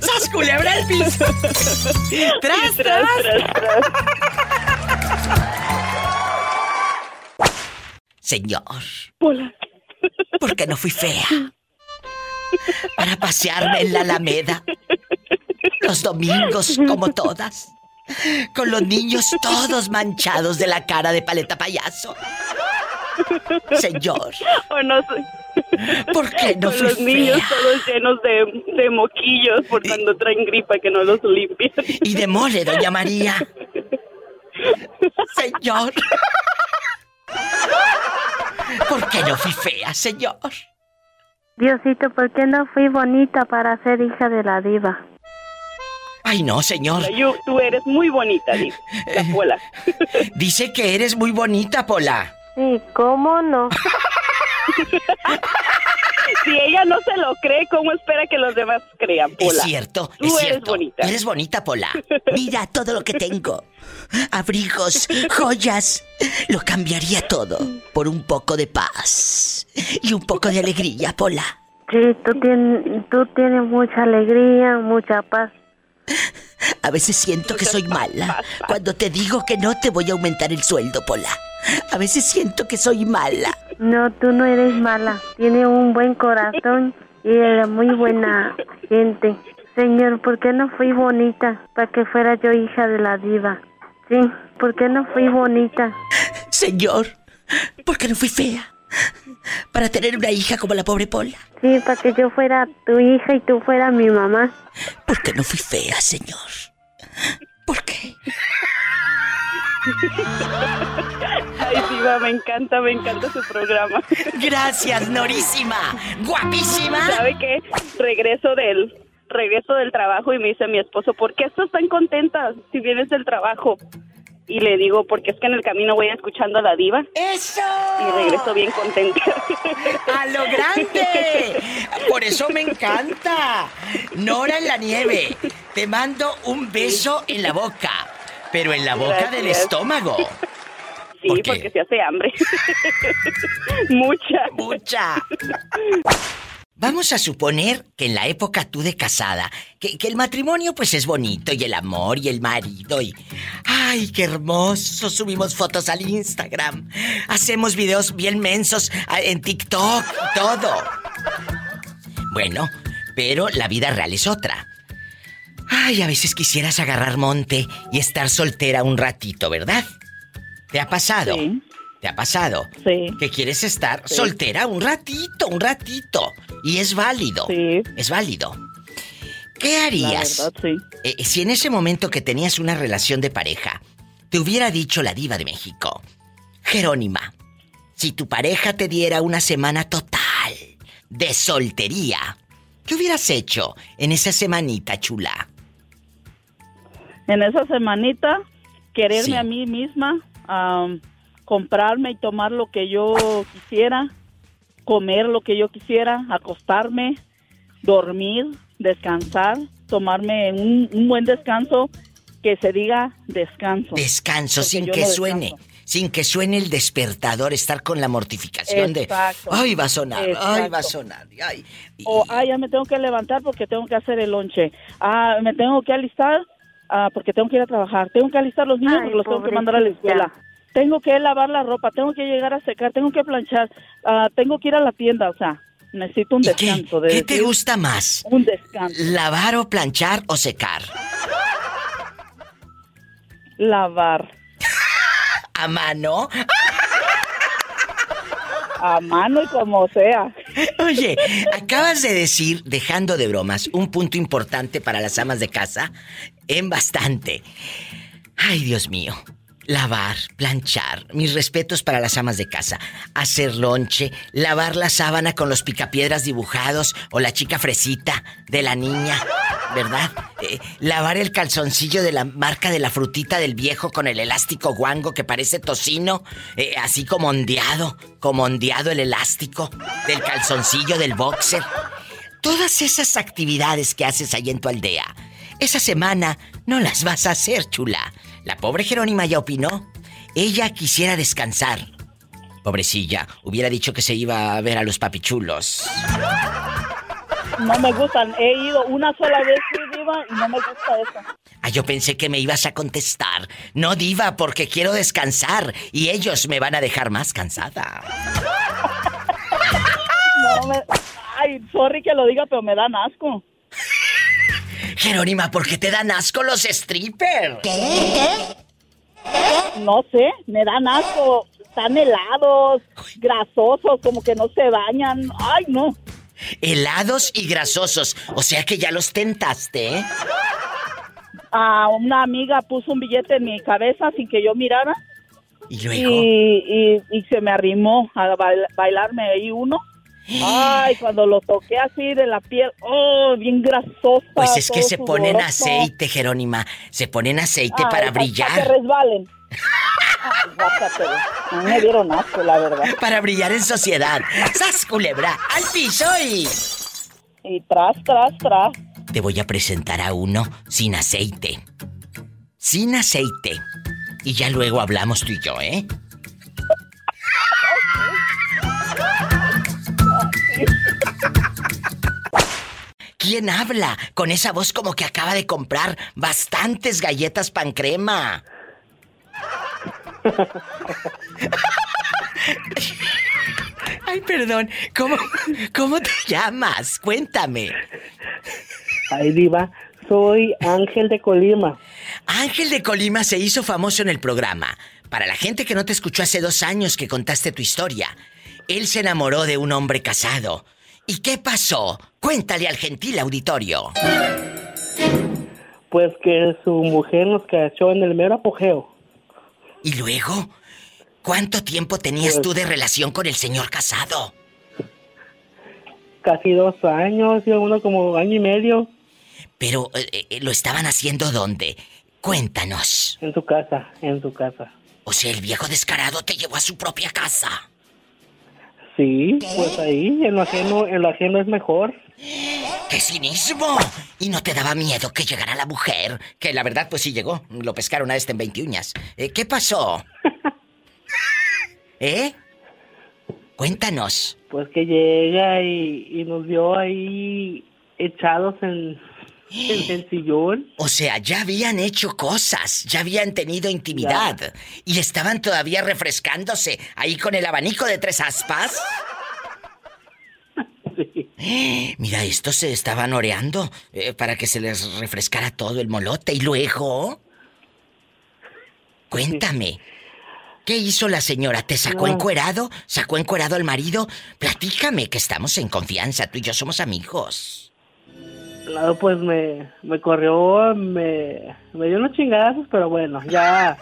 dos. ¡Sas, culebra al piso! ¡Tras, tras, tras! tras, tras. Señor, Hola. ¿por qué no fui fea? Para pasearme en la Alameda. Los domingos, como todas. Con los niños todos manchados de la cara de paleta payaso. Señor, O no sé. ¿por qué no Con los niños fea? todos llenos de, de moquillos por cuando traen gripa que no los limpian. Y de mole, doña María. Señor. ¿Por qué no fui fea, señor? Diosito, ¿por qué no fui bonita para ser hija de la diva? Ay, no, señor. Yo- tú eres muy bonita, Liz, la Pola. Dice que eres muy bonita, Pola. Sí, ¿cómo no? Si ella no se lo cree, ¿cómo espera que los demás crean, Pola? Es cierto, Tú es eres cierto. bonita. Eres bonita, Pola. Mira todo lo que tengo. Abrigos, joyas. Lo cambiaría todo por un poco de paz y un poco de alegría, Pola. Sí, tú tienes, tú tienes mucha alegría, mucha paz. A veces siento que soy mala cuando te digo que no te voy a aumentar el sueldo, Pola. A veces siento que soy mala. No, tú no eres mala. Tienes un buen corazón y eres muy buena gente. Señor, ¿por qué no fui bonita para que fuera yo hija de la diva? Sí, ¿por qué no fui bonita? Señor, ¿por qué no fui fea? Para tener una hija como la pobre Pola. Sí, para que yo fuera tu hija y tú fueras mi mamá. ¿Por qué no fui fea, señor? ¿Por qué? Ay, diva, me encanta, me encanta su programa. Gracias, Norísima. Guapísima. ¿Sabe qué? Regreso del regreso del trabajo y me dice mi esposo, ¿por qué estás tan contenta si vienes del trabajo? Y le digo, porque es que en el camino voy escuchando a la diva. ¡Eso! Y regreso bien contenta. ¡A lo grande! Por eso me encanta. Nora en la nieve. Te mando un beso en la boca. Pero en la boca del estómago. Sí, porque se hace hambre. Mucha. Mucha. Vamos a suponer que en la época tú de casada, que, que, el matrimonio pues es bonito y el amor y el marido y... ¡Ay, qué hermoso! Subimos fotos al Instagram, hacemos videos bien mensos en TikTok todo. Bueno, pero la vida real es otra. Ay, a veces quisieras agarrar monte y estar soltera un ratito, ¿verdad? ¿Te ha pasado? ¿Te ha pasado? Sí. Que quieres estar Sí. soltera un ratito, un ratito. Y es válido. Sí. Es válido. ¿Qué La harías? verdad, sí. Eh, si en ese momento que tenías una relación de pareja, te hubiera dicho la diva de México, Jerónima, si tu pareja te diera una semana total de soltería, ¿qué hubieras hecho en esa semanita chula? En esa semanita, quererme Sí. a mí misma, am, comprarme y tomar lo que yo quisiera, comer lo que yo quisiera, acostarme, dormir, descansar, tomarme un, un buen descanso que se diga descanso. Descanso sin que no suene, descanso. sin que suene el despertador, estar con la mortificación Exacto. de, ay, va a sonar, ay, va a sonar, ay. O, ah, ya me tengo que levantar porque tengo que hacer el lonche. Ah, me tengo que alistar ah, porque tengo que ir a trabajar. Tengo que alistar los niños Ay, porque los tengo que mandar a la escuela. Tengo que lavar la ropa, tengo que llegar a secar, tengo que planchar, ah, tengo que ir a la tienda, o sea, necesito un ¿Y qué, descanso. de qué te gusta más? Un descanso. ¿Lavar o planchar o secar? Lavar ¿A mano? a mano y como sea. Oye, acabas de decir, dejando de bromas, un punto importante para las amas de casa, en bastante. Ay, Dios mío. Lavar, planchar, mis respetos para las amas de casa, hacer lonche, lavar la sábana con los picapiedras dibujados o la chica fresita de la niña, ¿verdad? Eh, lavar el calzoncillo de la marca de la frutita del viejo con el elástico guango que parece tocino, eh, así como ondeado, como ondeado el elástico del calzoncillo del boxer. Todas esas actividades que haces ahí en tu aldea, esa semana no las vas a hacer, chula. La pobre Jerónima ya opinó. Ella quisiera descansar. Pobrecilla, hubiera dicho que se iba a ver a los papichulos. No me gustan. He ido una sola vez, sí, Diva, y no me gusta eso. Ah, yo pensé que me ibas a contestar. No, diva, porque quiero descansar y ellos me van a dejar más cansada. No me... Ay, sorry que lo diga, pero me dan asco. Jerónima, ¿por qué te dan asco los strippers? No sé, me dan asco. Están helados, grasosos, como que no se bañan. Ay, no. Helados y grasosos. O sea que ya los tentaste, ¿eh? Ah, una amiga puso un billete en mi cabeza sin que yo mirara Y y, luego. y, y se me arrimó a bail- bailarme ahí uno. Ay, cuando lo toqué así de la piel, oh, bien grasosa. Pues es que se ponen sudoroso. aceite, Jerónima. Se ponen aceite Ay, para Para que brillar. resbalen. Ay, me dieron asco, la verdad. Para brillar en sociedad. ¡Sas, culebra! ¡Al piso y... Y tras, tras, tras. Te voy a presentar a uno sin aceite. Sin aceite. Y ya luego hablamos tú y yo, ¿eh? ¿Quién habla con esa voz como que acaba de comprar bastantes galletas pan crema? Ay, perdón. ¿Cómo, cómo te llamas? Cuéntame. Ay, Diva, soy Ángel de Colima. Ángel de Colima se hizo famoso en el programa. Para la gente que no te escuchó hace dos años que contaste tu historia, él se enamoró de un hombre casado. ¿Y qué pasó? Cuéntale al gentil auditorio. Pues que su mujer nos cachó en el mero apogeo. ¿Y luego? ¿Cuánto tiempo tenías Pues- tú de relación con el señor casado? Casi dos años, y uno como año y medio Pero, eh, eh, ¿lo estaban haciendo dónde? Cuéntanos. en su casa, en su casa. O sea, el viejo descarado te llevó a su propia casa. Sí, pues ahí, en lo ajeno, en lo ajeno es mejor. ¡Qué cinismo! ¿Y no te daba miedo que llegara la mujer? Que la verdad, pues sí llegó. Lo pescaron a este en 20 uñas. Eh, ¿Qué pasó? ¿Eh? Cuéntanos. Pues que llega y, y nos vio ahí echados en, en el sillón. O sea, ya habían hecho cosas, ya habían tenido intimidad y estaban todavía refrescándose ahí con el abanico de tres aspas. Mira, estos se estaban oreando eh, para que se les refrescara todo el molote y luego... Cuéntame. ¿Qué hizo la señora? ¿Te sacó No. encuerado? ¿Sacó encuerado al marido? Platícame, que estamos en confianza. Tú y yo somos amigos. Claro, pues me, me corrió, me, me dio unos chingazos, pero bueno, ya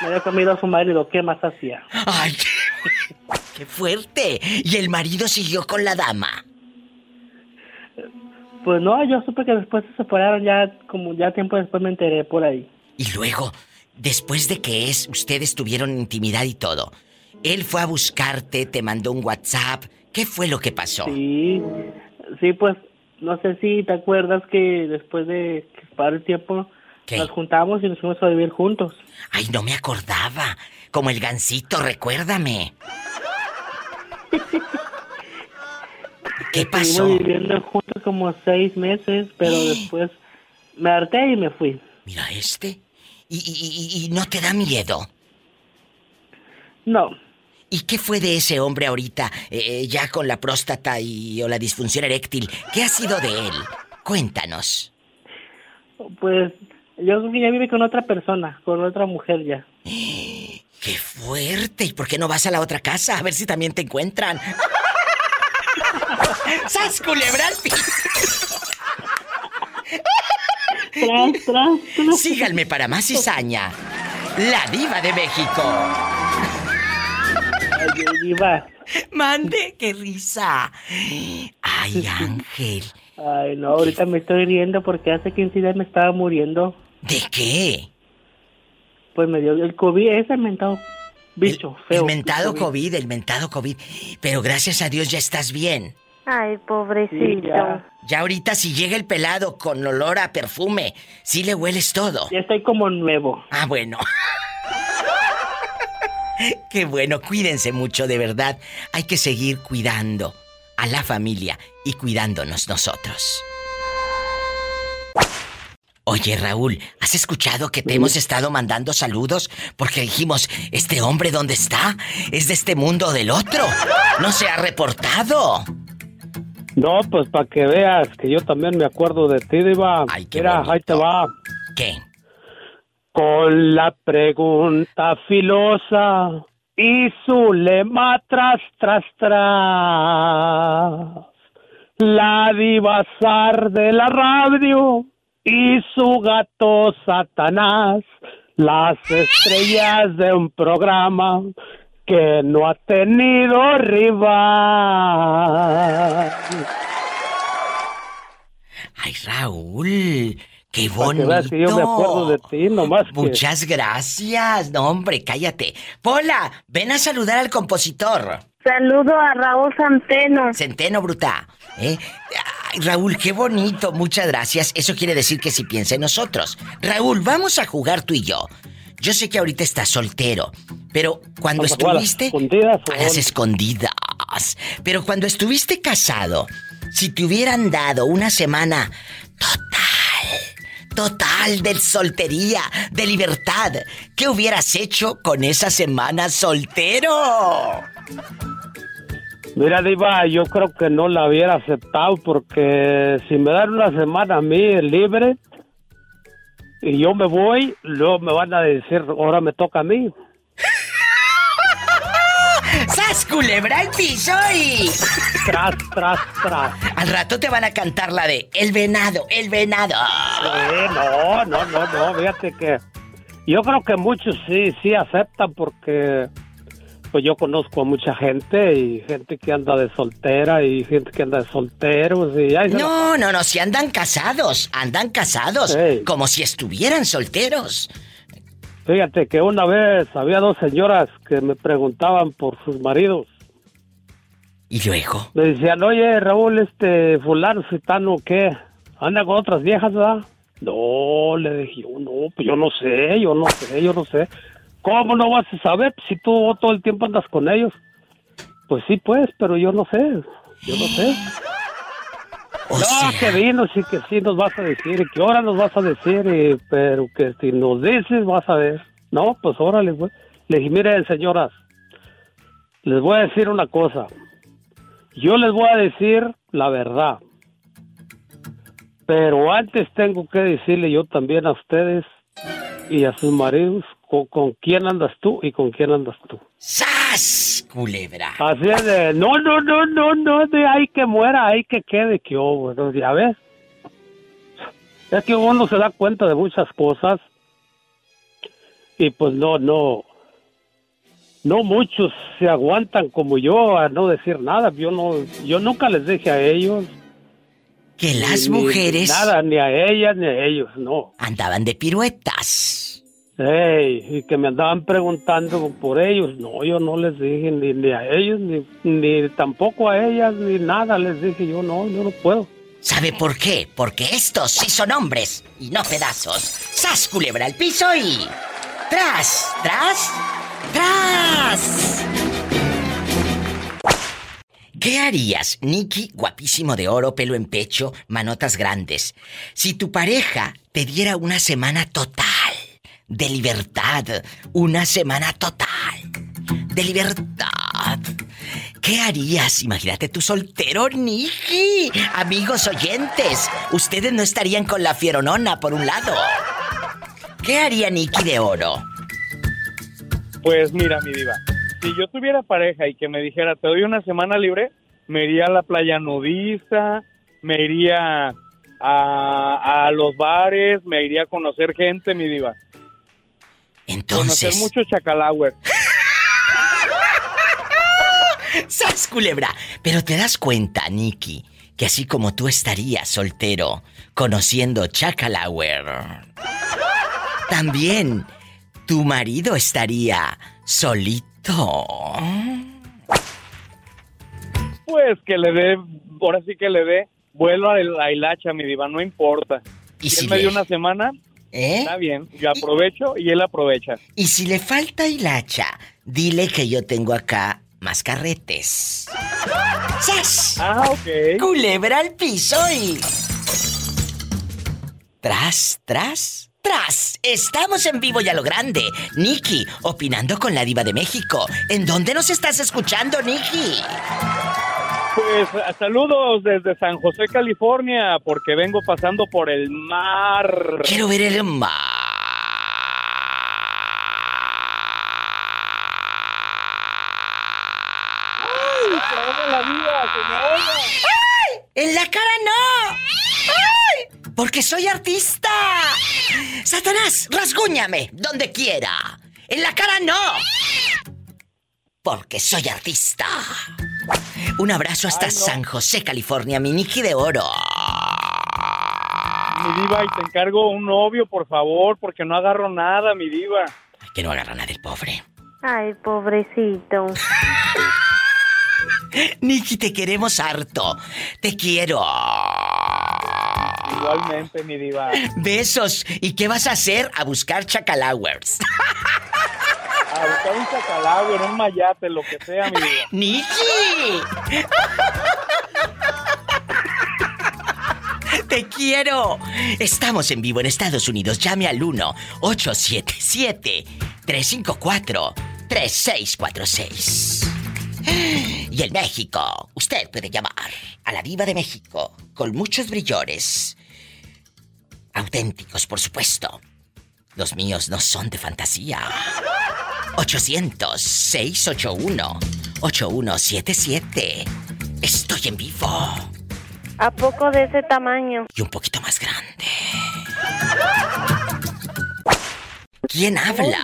me había comido a su marido, ¿qué más hacía? ¡Ay, qué fuerte! ¿Y el marido siguió con la dama? Pues no, yo supe que después se separaron, ya como ya tiempo después me enteré por ahí. Y luego, después de que es, ustedes tuvieron intimidad y todo, él fue a buscarte, te mandó un WhatsApp. ¿Qué fue lo que pasó? Sí, sí, pues no sé si te acuerdas que después de que pasara el tiempo nos juntamos y nos fuimos a vivir juntos. Ay, no me acordaba. Como el gancito, recuérdame. ¿Qué pasó? Estuvimos viviendo juntos como seis meses, pero después me harté y me fui. Mira este. ¿Y, y- y- y no te da miedo? No. ¿Y qué fue de ese hombre ahorita, eh, ya con la próstata y o la disfunción eréctil? ¿Qué ha sido de él? Cuéntanos. Pues yo creo que ya vive con otra persona, con otra mujer ya. ¡Qué fuerte! ¿Y por qué no vas a la otra casa a ver si también te encuentran? ¡Sas culebra al piso! Síganme para más cizaña. La diva de México. Ay, diva. Mande, qué risa. Ay, Ángel. Ay, no, ahorita me estoy riendo porque hace 15 días me estaba muriendo. ¿De qué? Pues me dio el COVID, ese mentado bicho feo. El mentado COVID, el mentado COVID. Pero gracias a Dios ya estás bien. Ay, pobrecito. Ya ahorita si llega el pelado con olor a perfume, sí le hueles todo. Ya estoy como nuevo. Ah, bueno. Qué bueno, cuídense mucho, de verdad. Hay que seguir cuidando a la familia y cuidándonos nosotros. Oye, Raúl, ¿has escuchado que te hemos estado mandando saludos? Porque dijimos, ¿este hombre dónde está? ¿Es de este mundo o del otro? No se ha reportado. No, pues para que veas que yo también me acuerdo de ti, Diva. Mira, ahí te va. ¿Qué? Con la pregunta filosa y su lema tras, tras, tras. La diva zar de la radio y su gato Satanás. Las estrellas de un programa que no ha tenido rival. Ay, Raúl, qué Para que bonito. veas que yo me acuerdo de ti, nomás que... Muchas gracias. No, hombre, cállate. Pola, ven a saludar al compositor. Saludo a Raúl Centeno. Centeno, bruta. ¿eh? Ay, Raúl, qué bonito. Muchas gracias. Eso quiere decir que si piensa en nosotros. Raúl, vamos a jugar tú y yo. Yo sé que ahorita estás soltero, pero cuando Vamos a las estuviste... escondidas, A las escondidas. Pero cuando estuviste casado, si te hubieran dado una semana total, total de soltería, de libertad, ¿qué hubieras hecho con esa semana soltero? Mira, Diva, yo creo que no la hubiera aceptado porque si me dan una semana a mí libre y yo me voy, luego me van a decir, ahora me toca a mí. ¡Sas culebra al piso y... Tras, tras, tras. Al rato te van a cantar la de El venado, el venado. Eh, no, no, no, no, fíjate que yo creo que muchos sí, sí aceptan porque pues yo conozco a mucha gente y gente que anda de soltera y gente que anda de solteros y la No, no, no, si andan casados, andan casados, como si estuvieran solteros. Fíjate que una vez había dos señoras que me preguntaban por sus maridos. ¿Y luego? Me decían, oye, Raúl, este fulano, citano, ¿qué? ¿Anda con otras viejas, verdad? No, le dije, yo no, pues yo no sé, yo no sé, yo no sé. ¿Cómo no vas a saber si tú todo el tiempo andas con ellos? Pues sí, pues, pero yo no sé. Yo no sé. No, que vino, sí que sí nos vas a decir. que ahora nos vas a decir? y- pero que si nos dices, vas a ver. No, pues órale, pues. Le dije, miren, señoras, les voy a decir una cosa. Yo les voy a decir la verdad. Pero antes tengo que decirle yo también a ustedes y a sus maridos con, con quién andas tú y con quién andas tú. ¡Sas! Culebra. Así es de, no, no, no, no, no, de ahí que muera, ahí que quede, que oh, bueno, ya ves. Es que uno se da cuenta de muchas cosas y pues no, no, no muchos se aguantan como yo a no decir nada. Yo no, yo nunca les dije a ellos. Que las ni mujeres Nada, ni a ellas ni a ellos, no. andaban de piruetas. Ey, y que me andaban preguntando por ellos. No, yo no les dije ni, ni a ellos, ni, ni tampoco a ellas, ni nada. Les dije yo, no, yo no puedo. ¿Sabe por qué? Porque estos sí son hombres y no pedazos. ¡Sas, culebra al piso y... ¡Tras! ¡Tras! ¡Tras! ¿Qué harías, Nicky, guapísimo de oro, pelo en pecho, manotas grandes, si tu pareja te diera una semana total de libertad? Una semana total de libertad. ¿Qué harías? Imagínate tú soltero, Nicky. Amigos oyentes, ustedes no estarían con la fieronona por un lado. ¿Qué haría Nicky de oro? Pues mira, mi diva, si yo tuviera pareja y que me dijera, te doy una semana libre, me iría a la playa nudista, me iría a, a los bares, me iría a conocer gente, mi diva. Entonces... Conocer mucho chacalauer. ¡Sas, culebra! Pero te das cuenta, Nicky, que así como tú estarías soltero, conociendo Chacalauer, también tu marido estaría solito. Pues que le dé, ahora sí que le dé vuelo a la hilacha, mi diva, no importa. ¿Y si si él dio una semana, ¿Eh? está bien, yo aprovecho y él aprovecha. Y si le falta hilacha, dile que yo tengo acá más carretes. ¡Sas! Ah, ok. Culebra al piso y... Tras, tras, tras. Estamos en vivo y a lo grande. Nicky, opinando con la diva de México. ¿En dónde nos estás escuchando, Nicky? Pues saludos desde San José, California, porque vengo pasando por el mar. Quiero ver el mar. ¡Ay, trabaja la vida, señora! ¡Ay! ¡En la cara no! ¡Ay! Porque soy artista. Satanás, rasguñame donde quiera. En la cara no. Porque soy artista. Un abrazo hasta Ay, no. San José, California, mi Nicky de oro. Mi diva, y te encargo un novio, por favor, porque no agarro nada, mi diva. Que no agarra nada el pobre. Ay, pobrecito. Nicky, te queremos harto. Te quiero. Igualmente, mi diva. Besos. ¿Y qué vas a hacer? A buscar chacalowers. A buscar un chacalagüe, un mayate, lo que sea, mi diva. ¡Nicky! ¡Te quiero! Estamos en vivo en Estados Unidos. Llame al 1-877-354-3646. Y en México, usted puede llamar a la Viva de México con muchos brillores. Auténticos, por supuesto. Los míos no son de fantasía. 800-681-8177. Estoy en vivo. ¿A poco de ese tamaño? Y un poquito más grande. ¿Quién habla?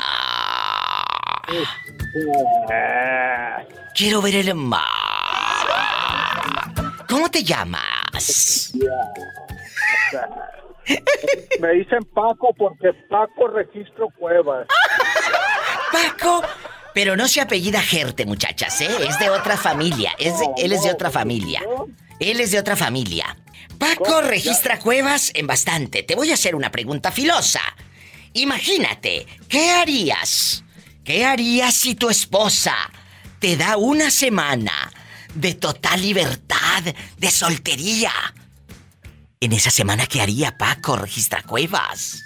Quiero ver el mar. ¿Cómo te llamas? Me dicen Paco porque Paco registro cuevas. Paco, pero no se apellida Gerte, muchachas, ¿eh? Es de otra familia. Es de- él es de otra familia. Él es de otra familia. Paco registra cuevas en bastante. Te voy a hacer una pregunta filosa. Imagínate, ¿qué harías? ¿Qué harías si tu esposa te da una semana de total libertad, de soltería. En esa semana, ¿qué haría Paco Registra Cuevas?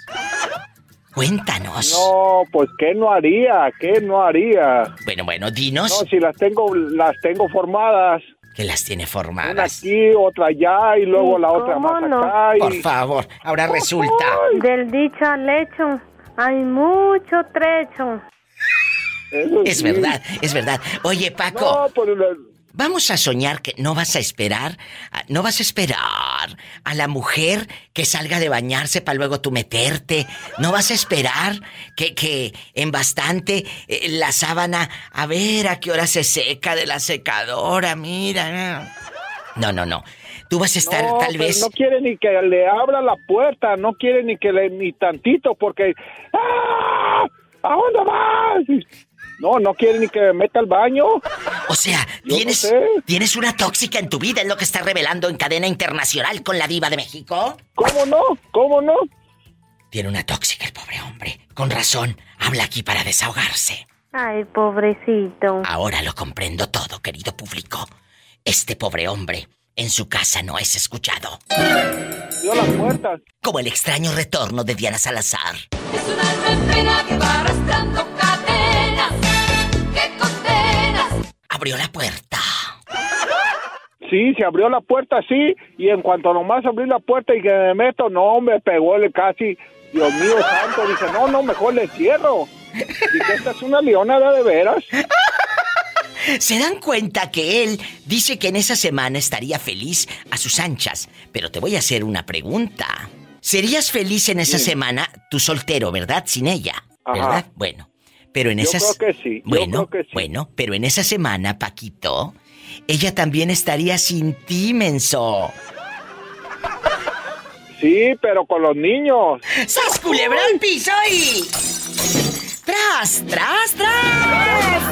Cuéntanos. No, pues ¿qué no haría? ¿Qué no haría? Bueno, bueno, dinos. No, si las tengo, las tengo formadas. Que las tiene Una formadas. aquí, otra allá y luego la otra ¿Cómo más no? acá. y- Por favor, ahora resulta. Del dicho al hecho hay mucho trecho. Eso Es sí. verdad, es verdad. Oye, Paco. No, pues Vamos a soñar que no vas a esperar, no vas a esperar a la mujer que salga de bañarse para luego tú meterte. No vas a esperar que, que en bastante eh, la sábana, a ver a qué hora se seca de la secadora, mira. No, no, no. Tú vas a estar no, tal vez... no quiere ni que le abra la puerta, no quiere ni que le ni tantito porque ¡Ah! ¿A dónde vas? No, no quiere ni que me meta al baño. O sea, Yo tienes, no sé. tienes una tóxica en tu vida, es lo que está revelando en cadena internacional con la diva de México. ¿Cómo no? ¿Cómo no? Tiene una tóxica el pobre hombre. Con razón, habla aquí para desahogarse. Ay, pobrecito. Ahora lo comprendo todo, querido público. Este pobre hombre en su casa no es escuchado. Dio las puertas. Como el extraño retorno de Diana Salazar. Es un alma en pena que va arrastrando Abrió la puerta. Sí, se abrió la puerta así y en cuanto nomás abrí la puerta y que me meto, no, me pegó el casi, Dios mío santo, dice, no, no, mejor le cierro. Dije, esta es una leonada de veras. Se dan cuenta que él dice que en esa semana estaría feliz a sus anchas. Pero te voy a hacer una pregunta. ¿Serías feliz en esa Sí. semana, tú soltero, verdad? Sin ella, Ajá. ¿verdad? Bueno, pero en Yo esas... creo que sí, Bueno, creo que sí. bueno, pero en esa semana, Paquito, ella también estaría sin ti, menso. Sí, pero con los niños. ¡Sas culebra al piso y... ¡Tras, tras, tras!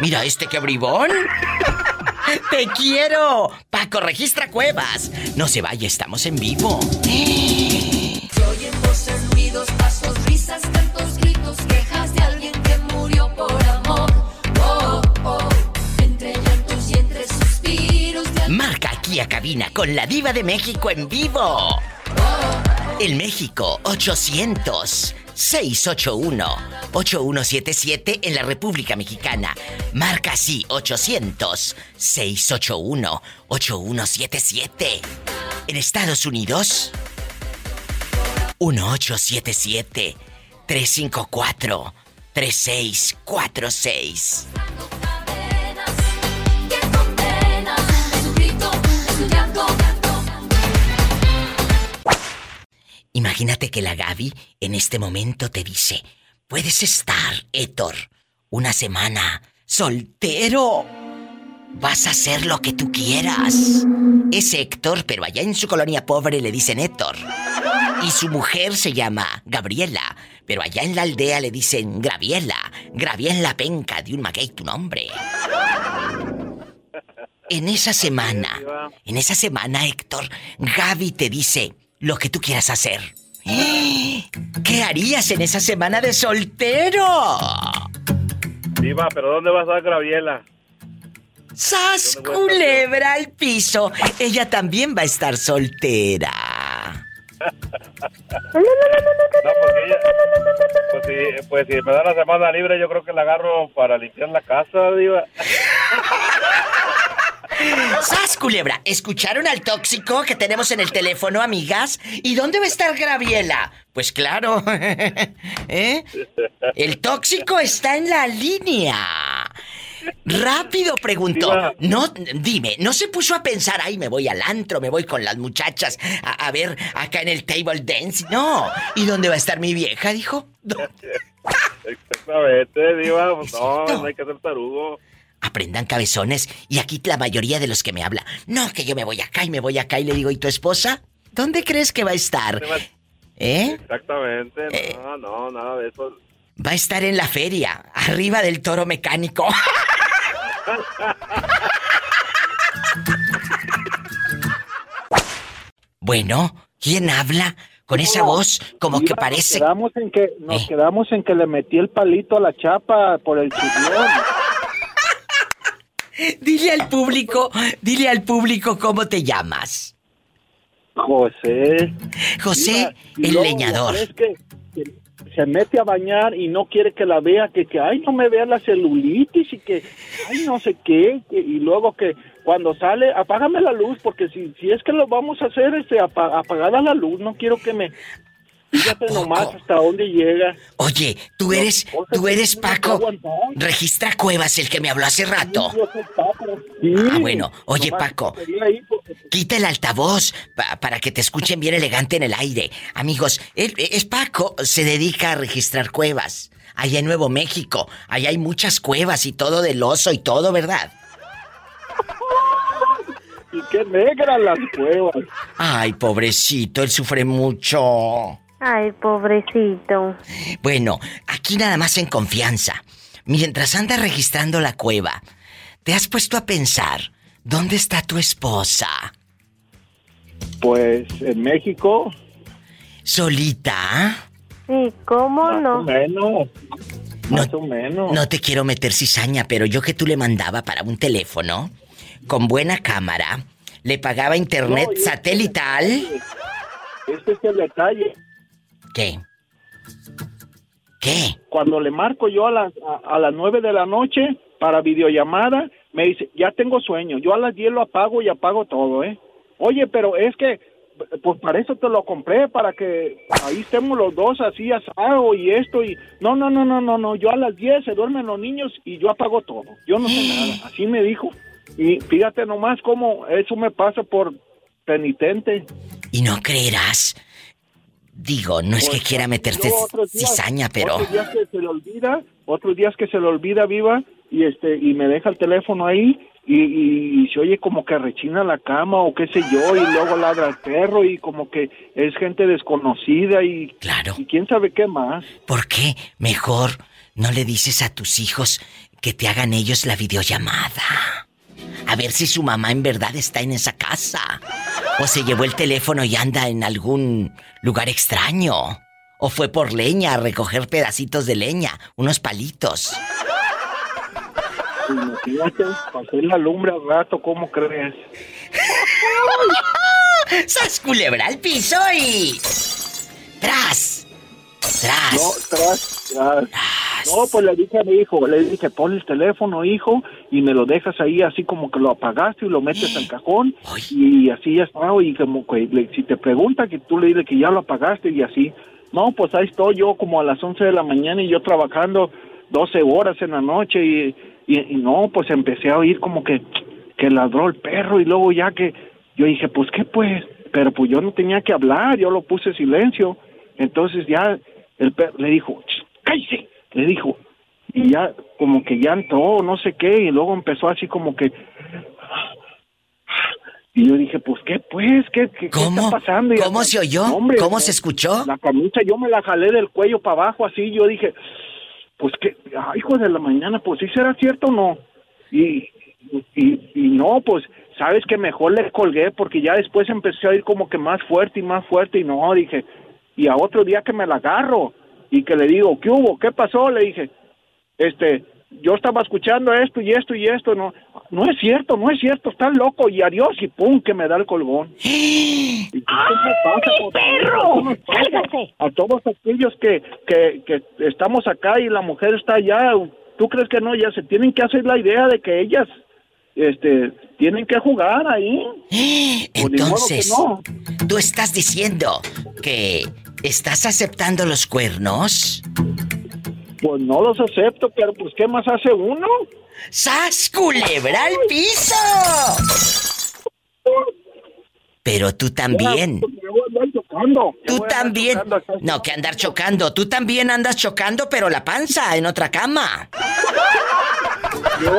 Mira este que bribón. ¡Te quiero! Paco, registra cuevas. No se vaya, estamos en vivo. Se Marca aquí a cabina con la diva de México en vivo. En México, 800 681 8177 en la República Mexicana. Marca así 800 681 8177. En Estados Unidos 1877 Imagínate que la Gaby en este momento te dice, puedes estar, Héctor, una semana soltero. Vas a hacer lo que tú quieras. Es Héctor, pero allá en su colonia pobre le dicen Héctor. Y su mujer se llama Gabriela, pero allá en la aldea le dicen Graviela. Graviela penca de un maguey tu nombre. En esa semana, en esa semana, Héctor, Gaby te dice lo que tú quieras hacer. ¿Qué harías en esa semana de soltero? Diva, pero ¿dónde vas a dar Graviela? ¡Sas culebra al piso! Ella también va a estar soltera. No, porque ella, pues si, pues si me da la semana libre, yo creo que la agarro para limpiar la casa, Diva. ¡Sas, culebra! ¿Escucharon al tóxico que tenemos en el teléfono, amigas? ¿Y dónde va a estar Graviela? Pues claro. ¿Eh? El tóxico está en la línea. Rápido preguntó. No, dime, ¿no se puso a pensar, ay, me voy al antro, me voy con las muchachas a, a ver acá en el table dance? No. ¿Y dónde va a estar mi vieja? Dijo. Exactamente, Diva. No, no hay que ser tarugo. Aprendan cabezones. Y aquí la mayoría de los que me habla, no, que yo me voy acá y me voy acá y le digo, ¿y tu esposa? ¿Dónde crees que va a estar? ¿Eh? Exactamente, no, no, nada de eso. Va a estar en la feria, arriba del toro mecánico. bueno, ¿quién habla? Con esa voz como que parece... Nos quedamos en que, nos quedamos en que le metí el palito a la chapa por el chillón. Dile al público, dile al público cómo te llamas. José. José, Mira, el luego, leñador. Es que que se mete a bañar y no quiere que la vea, que, que ay, no me vea la celulitis y que, ay, no sé qué, que- y luego que cuando sale, apágame la luz, porque si, si es que lo vamos a hacer, este, apa- apagada la luz, no quiero que me... Fíjate nomás hasta dónde llega. Oye, tú eres, tú eres Paco. Registra Cuevas, el que me habló hace rato. Sí. Ah, bueno. Oye, Paco, porque- quita el altavoz pa- para que te escuchen bien elegante en el aire. Amigos, él, es Paco, se dedica a registrar cuevas. Allá en Nuevo México, allá hay muchas cuevas y todo del oso y todo, ¿verdad? Y qué negras las cuevas. Ay, pobrecito, él sufre mucho. Ay, pobrecito. Bueno, aquí nada más en confianza. Mientras andas registrando la cueva, ¿te has puesto a pensar dónde está tu esposa? Pues en México, ¿Solita? Sí, ¿cómo no? menos. No, Más o menos. no te quiero meter cizaña, pero yo que tú le mandaba para un teléfono, con buena cámara, le pagaba internet No, satelital. Este es el detalle. ¿Qué? ¿Qué? Cuando le marco yo a las, a, a las 9 de la noche para videollamada, me dice, ya tengo sueño. Yo a las 10 lo apago y apago todo, ¿eh? Oye, pero es que, pues para eso te lo compré, para que ahí estemos los dos así asado y esto y... No, no, no, no, no, no. Yo a las 10 se duermen los niños y yo apago todo. Yo no sé nada. Así me dijo. Y fíjate nomás cómo eso me pasa por penitente. Y no creerás. Digo, no es que Pues, quiera meterte días- cizaña, pero... Otros días que se le olvida, otros días que se le olvida viva y este y me deja el teléfono ahí y, y- y se oye como que rechina la cama o qué sé yo y luego ladra el perro y como que es gente desconocida y, claro. y quién sabe qué más. ¿Por qué mejor no le dices a tus hijos que te hagan ellos la videollamada? A ver si su mamá en verdad está en esa casa. O se llevó el teléfono y anda en algún lugar extraño. O fue por leña a recoger pedacitos de leña, unos palitos. Imagínate, pasé la lumbre al rato, ¿cómo crees? ¡Sas culebra al piso y... ¡Tras! ¡Tras! No, tras, tras. No, pues le dije a mi hijo, le dije, pon el teléfono, hijo, y me lo dejas ahí así como que lo apagaste y lo metes al cajón, y así ya está, y como que le- si te pregunta que tú le dices que ya lo apagaste y así. No, pues ahí estoy yo como a las 11 de la mañana y yo trabajando 12 horas en la noche y, y, y no, pues empecé a oír como que, que ladró el perro y luego ya que yo dije, pues qué pues, pero pues yo no tenía que hablar, yo lo puse en silencio. Entonces ya el perro le dijo, "Ch, cállese, le dijo. Y ya como que ya entró, no sé qué, y luego empezó así como que... Y yo dije, pues qué pues, qué, qué, qué está pasando. Y ¿Cómo hasta- se oyó? Hombre, ¿Cómo se escuchó? La camisa yo me la jalé del cuello para abajo así, yo dije, pues que, ay, hijo de la mañana, pues sí será cierto o no. Y, y, y no, pues, sabes que mejor le colgué porque ya después empecé a ir como que más fuerte y más fuerte y no, dije, y a otro día que me la agarro y que le digo, ¿qué hubo? ¿Qué pasó? Le dije, este, yo estaba escuchando esto y esto y esto, no, no es cierto, no es cierto, estás loco y adiós y pum, que me da el colgón. ¿Y qué me pasa? perro! A todos aquellos que, que, que estamos acá y la mujer está allá, ¿tú crees que no? Ya se tienen que hacer la idea de que ellas este, tienen que jugar ahí. Pues Entonces, no. ¿tú estás diciendo que estás aceptando los cuernos? Pues no los acepto, pero pues ¿qué más hace uno? ¡Sas, culebra al piso! Pero tú también. Tú también. No, que andar chocando. Tú también andas chocando, pero la panza en otra cama. Yo,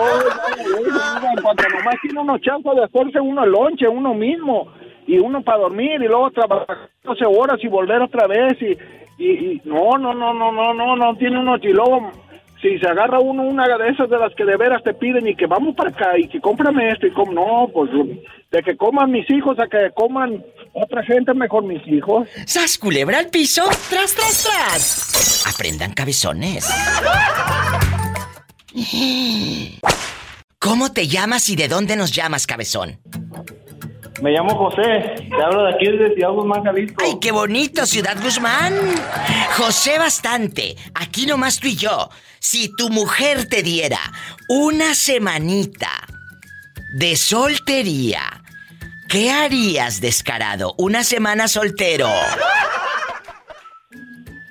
en cuanto nomás tiene uno chance de hacerse uno lonche, uno mismo, y uno para dormir, y luego trabajar 12 horas y volver otra vez, y, y, y no, no, no, no, no, no, no tiene uno, y luego si se agarra uno una de esas de las que de veras te piden y que vamos para acá y que cómprame esto y como no, pues de que coman mis hijos a que coman otra gente mejor mis hijos. ¡Sas, culebra al piso! ¡Tras, tras, tras! Aprendan cabezones. ¿Cómo te llamas y de dónde nos llamas, cabezón? Me llamo José, te hablo de aquí desde Ciudad Guzmán, Jalisco. ¡Ay, qué bonito, Ciudad Guzmán! José Bastante, aquí nomás tú y yo. Si tu mujer te diera una semanita de soltería, ¿qué harías, descarado? Una semana soltero.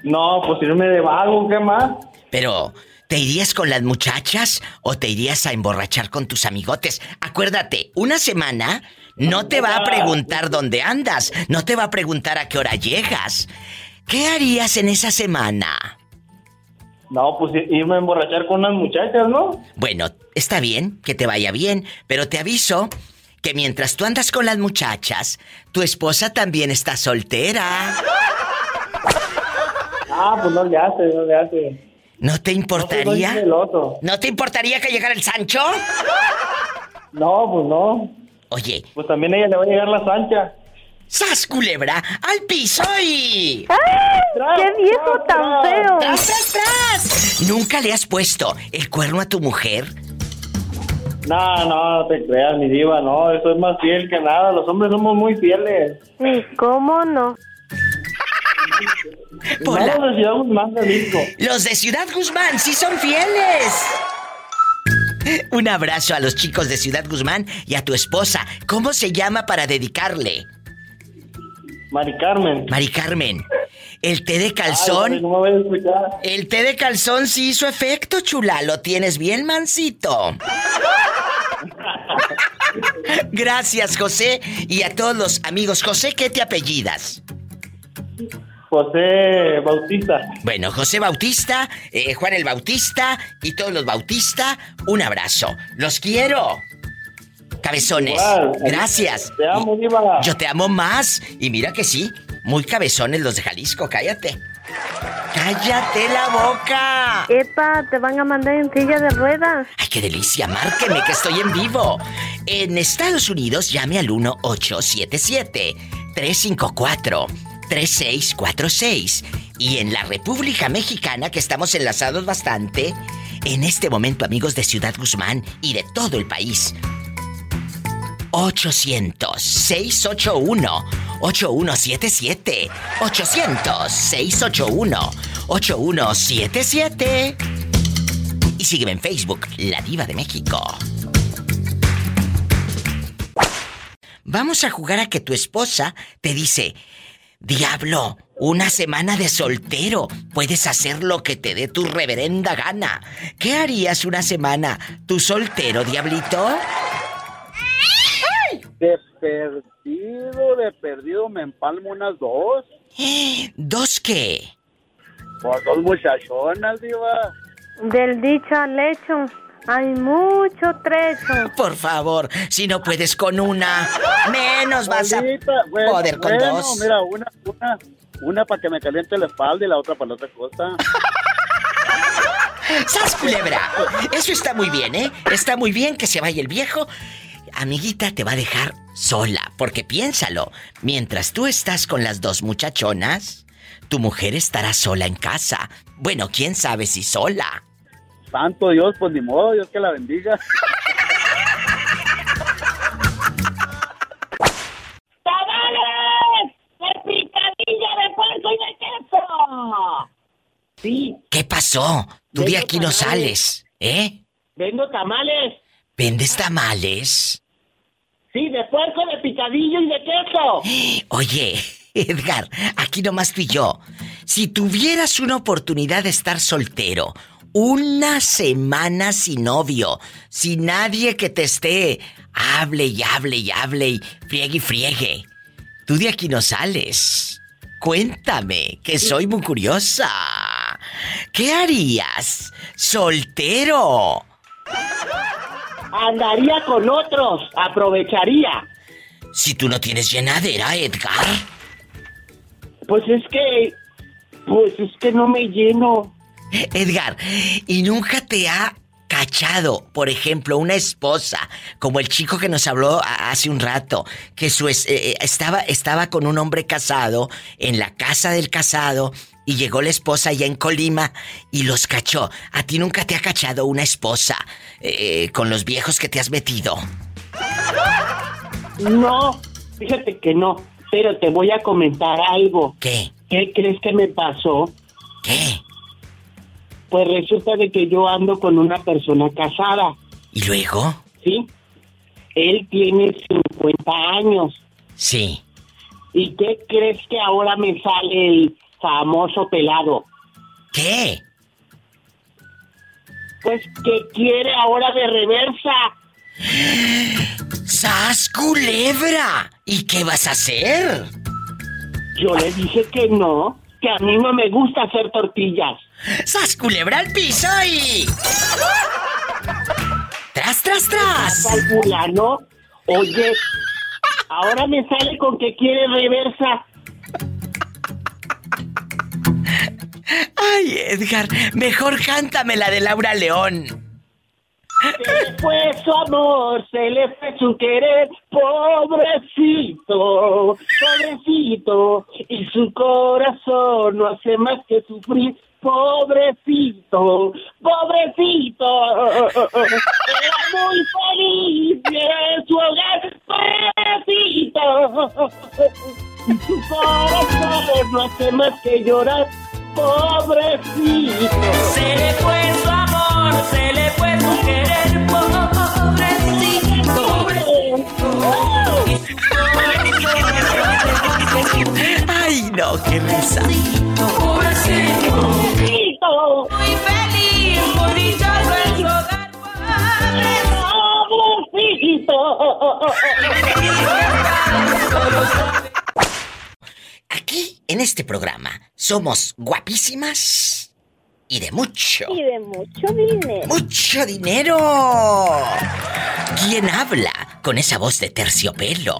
No, pues irme de vago, ¿qué más? Pero, ¿te irías con las muchachas o te irías a emborrachar con tus amigotes? Acuérdate, una semana no te va a preguntar dónde andas, no te va a preguntar a qué hora llegas. ¿Qué harías en esa semana? No, pues irme a emborrachar con unas muchachas, ¿no? Bueno, está bien, que te vaya bien, pero te aviso que mientras tú andas con las muchachas, tu esposa también está soltera. Ah, pues no le hace, no le hace. ¿No te importaría? No, pues. ¿No te importaría que llegara el Sancho? No, pues no. Oye. Pues también a ella le va a llegar la sancha. ¡Sas, culebra! ¡Al piso y... ¡Ay! ¡Qué viejo tan feo! ¡Tras, tras, tras! ¿Nunca le has puesto el cuerno a tu mujer? No, no, no te creas, mi diva, no, eso es más fiel que nada, los hombres somos muy fieles. ¿Y cómo no? Pola. No, los de Ciudad Guzmán, Jalisco. Los de Ciudad Guzmán sí son fieles. Un abrazo a los chicos de Ciudad Guzmán y a tu esposa. ¿Cómo se llama para dedicarle? Mari Carmen. Mari Carmen. El té de calzón. Ay, no me voy a escuchar. El té de calzón sí hizo efecto, chula. Lo tienes bien mansito. Gracias, José. Y a todos los amigos. José, ¿qué te apellidas? José Bautista. Bueno, José Bautista, eh, Juan el Bautista y todos los Bautista, un abrazo. Los quiero. Cabezones. Igual. Gracias. Te amo, diva. Yo te amo más. Y mira que sí, muy cabezones los de Jalisco, cállate. ¡Cállate la boca! Epa, te van a mandar en silla de ruedas. ¡Ay, qué delicia! Márqueme que estoy en vivo. En Estados Unidos llame al 1877-354-3646. Y en la República Mexicana, que estamos enlazados bastante, en este momento, amigos de Ciudad Guzmán y de todo el país, 800-681-8177. 800-681-8177. Y sígueme en Facebook, La Diva de México. Vamos a jugar a que tu esposa te dice, Diablo, una semana de soltero. Puedes hacer lo que te dé tu reverenda gana. ¿Qué harías una semana? ¿Tu soltero, diablito? De perdido, de perdido me empalmo unas dos. ¿Dos qué? Pues dos muchachonas, diva. Del dicho al hecho, hay mucho trecho. Por favor, si no puedes con una, menos vas a bueno, poder con bueno, dos. Mira, una, una, una para que me caliente la espalda y la otra para la otra cosa. ¡Sas, culebra! Eso está muy bien, ¿eh? Está muy bien que se vaya el viejo. Amiguita te va a dejar sola, porque piénsalo, mientras tú estás con las dos muchachonas, tu mujer estará sola en casa. Bueno, quién sabe si sola. Santo Dios, pues ni modo, Dios que la bendiga. ¡Tamales! ¡De picadilla de puerco y de queso! Sí, ¿Qué pasó? Tú de aquí no sales, ¿eh? vendo tamales. ¿Vendes tamales? Sí, de puerco, de picadillo y de queso. Oye, Edgar, aquí nomás tú y yo. Si tuvieras una oportunidad de estar soltero, una semana sin novio, sin nadie que te esté, hable y hable y hable y friegue y friegue, tú de aquí no sales. Cuéntame, que soy muy curiosa. ¿Qué harías? Soltero. Andaría con otros, aprovecharía. Si tú no tienes llenadera, Edgar. Pues es que. Pues es que no me lleno. Edgar, ¿y nunca te ha cachado, por ejemplo, una esposa, como el chico que nos habló hace un rato, que su es- eh, eh, estaba, estaba con un hombre casado en la casa del casado y llegó la esposa allá en Colima y los cachó. ¿A ti nunca te ha cachado una esposa eh, con los viejos que te has metido? No, fíjate que no, pero te voy a comentar algo. ¿Qué? ¿Qué crees que me pasó? ¿Qué? Pues resulta de que yo ando con una persona casada. ¿Y luego? ¿Sí? Él tiene 50 años. Sí. ¿Y qué crees que ahora me sale el famoso pelado? ¿Qué? Pues que quiere ahora de reversa. ¡Sas culebra! ¿Y qué vas a hacer? Yo le dije que no, que a mí no me gusta hacer tortillas. ¡Sas culebra al piso y... ¡Tras, tras, tras! Al fulano, oye, ahora me sale con que quiere reversa. Ay, Edgar, mejor cántame la de Laura León. Se le fue su amor, se le fue su querer, pobrecito, pobrecito, y su corazón no hace más que sufrir, pobrecito, pobrecito, era muy feliz en su hogar, pobrecito, y su corazón no hace más que llorar, pobrecito. Se le fue su amor, se le fue su querer, pobrecito. Ay, no, qué risa. Pobrecito. Muy feliz, muy dichoso en su hogar. Aquí, en este programa, somos guapísimas y de mucho, Y de mucho dinero. mucho dinero. ¿Quién habla con esa voz de terciopelo?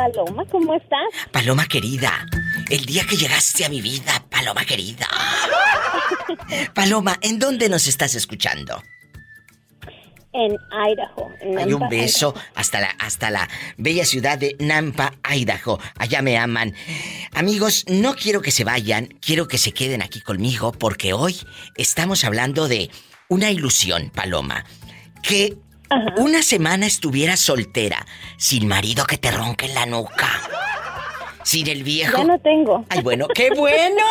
Paloma, ¿cómo estás? Paloma querida, el día que llegaste a mi vida, Paloma querida. Paloma, ¿en dónde nos estás escuchando? En Idaho. en Hay un Nampa, beso hasta la, hasta la bella ciudad de Nampa, Idaho. Allá me aman. Amigos, no quiero que se vayan, quiero que se queden aquí conmigo porque hoy estamos hablando de una ilusión, Paloma. Que una semana estuvieras soltera, sin marido que te ronque en la nuca. Sin el viejo. Ya no tengo. Ay, bueno, qué bueno.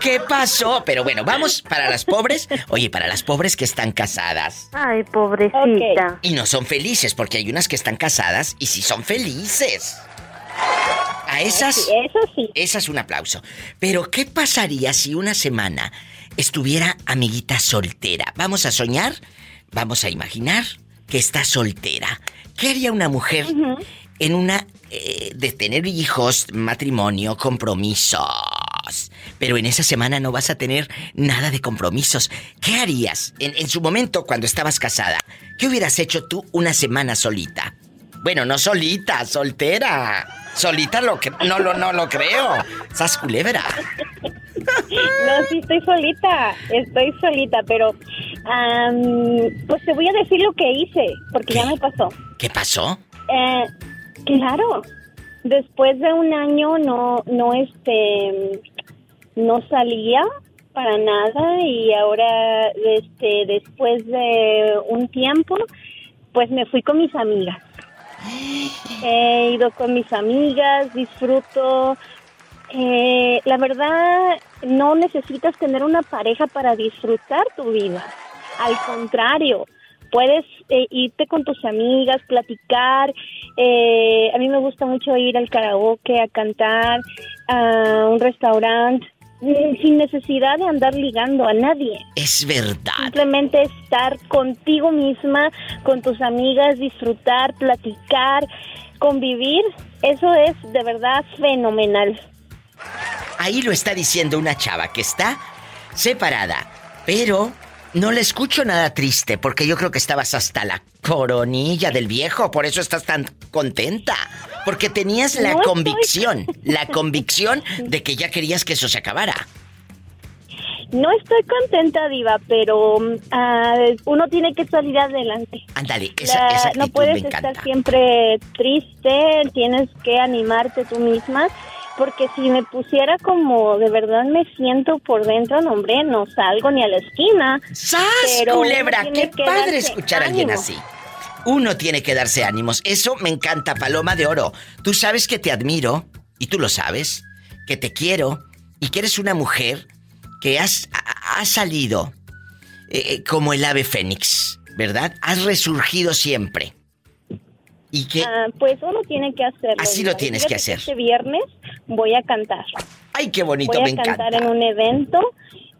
¿Qué pasó? Pero bueno, vamos para las pobres. Oye, para las pobres que están casadas. Ay, pobrecita. Y no son felices, porque hay unas que están casadas y sí son felices. A esas. eso sí. Esas un aplauso. Pero, ¿qué pasaría si una semana estuviera amiguita soltera? Vamos a soñar, vamos a imaginar que está soltera. ¿Qué haría una mujer en una. eh, de tener hijos, matrimonio, compromisos? Pero en esa semana no vas a tener nada de compromisos. ¿Qué harías en, en su momento cuando estabas casada? ¿Qué hubieras hecho tú una semana solita? Bueno, no solita, soltera. Solita lo que no lo no lo creo. Sas culebra. No, sí, estoy solita. Estoy solita, pero. pues te voy a decir lo que hice, porque ya me pasó. ¿Qué pasó? Eh, claro. Después de un año no, no, este, no salía para nada y ahora, este, después de un tiempo, pues me fui con mis amigas. He ido con mis amigas, disfruto. Eh, la verdad, no necesitas tener una pareja para disfrutar tu vida. Al contrario, puedes eh, irte con tus amigas, platicar. Eh, a mí me gusta mucho ir al karaoke, a cantar, a un restaurante, mm, sin necesidad de andar ligando a nadie. Es verdad. Simplemente estar contigo misma, con tus amigas, disfrutar, platicar, convivir. Eso es de verdad fenomenal. Ahí lo está diciendo una chava que está separada, pero no le escucho nada triste porque yo creo que estabas hasta la coronilla del viejo, por eso estás tan contenta, porque tenías la No estoy- convicción, la convicción de que ya querías que eso se acabara. No estoy contenta, Diva, pero ah, uno tiene que salir adelante. Ándale, esa, no puedes me estar siempre triste, tienes que animarte tú misma Porque si me pusiera como de verdad me siento por dentro, no, hombre, no salgo ni a la esquina. ¡Sas, Pero culebra! ¡Qué padre escuchar a alguien ánimo. así! Uno tiene que darse ánimos. Eso me encanta, Paloma de Oro. Tú sabes que te admiro, y tú lo sabes, que te quiero, y que eres una mujer que has, ha- ha salido eh, eh, como el ave fénix, ¿verdad? Has resurgido siempre. Y que... Ah, pues uno tiene que hacerlo. Así lo tienes Fíjate que hacer. Este viernes voy a cantar. ¡Ay, qué bonito! Voy a me cantar encanta. en un evento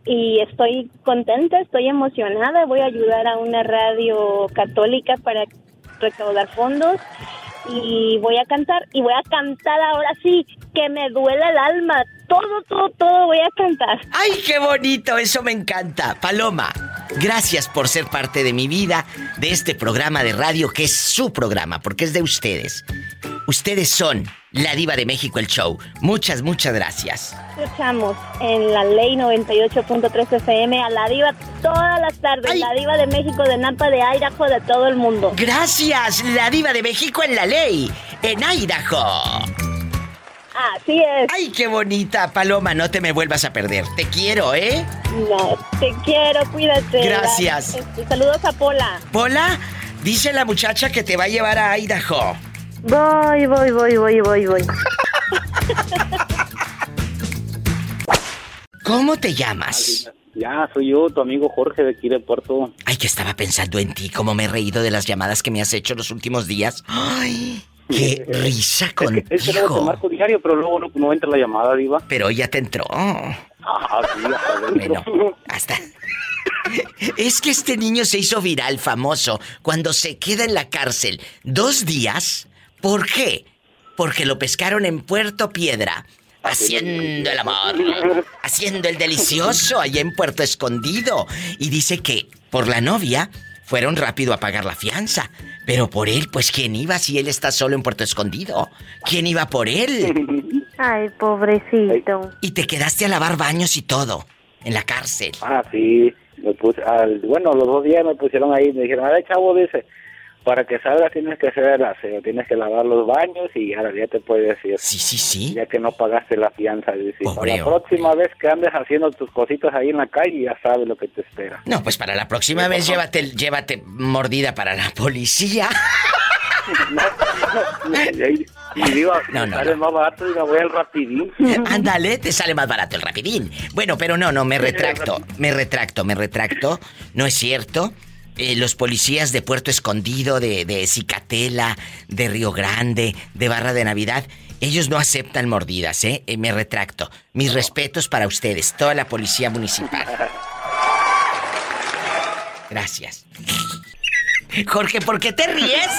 y estoy contenta, estoy emocionada. Voy a ayudar a una radio católica para recaudar fondos y voy a cantar y voy a cantar ahora sí que me duele el alma. Todo, todo, todo voy a cantar. ¡Ay, qué bonito! Eso me encanta. Paloma, gracias por ser parte de mi vida, de este programa de radio que es su programa, porque es de ustedes. Ustedes son la diva de México, el show. Muchas, muchas gracias. Escuchamos en la ley 98.3 FM a la diva todas las tardes. La diva de México, de Napa, de Idaho, de todo el mundo. Gracias, la diva de México en la ley, en Idaho. Así es. ¡Ay, qué bonita! Paloma, no te me vuelvas a perder. Te quiero, ¿eh? No, te quiero, cuídate. Gracias. Este, saludos a Pola. Pola, dice la muchacha que te va a llevar a Idaho. Voy, voy, voy, voy, voy, voy. ¿Cómo te llamas? Ya, soy yo, tu amigo Jorge de aquí de Puerto. Ay, que estaba pensando en ti, cómo me he reído de las llamadas que me has hecho los últimos días. ¡Ay! ¡Qué risa Es que luego te marco diario, pero luego no, no entra la llamada, Diva. Pero ya te entró. Ah, sí, hasta. Bueno, hasta. Es que este niño se hizo viral, famoso, cuando se queda en la cárcel dos días. ¿Por qué? Porque lo pescaron en Puerto Piedra, haciendo el amor, haciendo el delicioso allá en Puerto Escondido. Y dice que por la novia fueron rápido a pagar la fianza. Pero por él, pues ¿quién iba si él está solo en Puerto Escondido? ¿Quién iba por él? Ay, pobrecito. Y te quedaste a lavar baños y todo, en la cárcel. Ah, sí. Me puse, al, bueno, los dos días me pusieron ahí, me dijeron, a ver, chavo, dice, para que salgas tienes que hacer el aseo, tienes que lavar los baños y ahora ya te puedes decir. Sí, sí, sí. Ya que no pagaste la fianza. Dice, Pobre la hombre. próxima vez que andes haciendo tus cositas ahí en la calle, ya sabes lo que te espera. No, pues para la próxima vez llévate, llévate mordida para la policía. y, y digo, No, no, sale no. más barato y me voy al rapidín. Ándale, te sale más barato el rapidín. Bueno, pero no, no, me retracto, me retracto, me retracto. No es cierto. Eh, los policías de Puerto Escondido, de, de Cicatela, de Río Grande, de Barra de Navidad, ellos no aceptan mordidas, ¿eh? Eh, me retracto. Mis respetos para ustedes, toda la policía municipal. Gracias. Jorge, ¿por qué te ríes?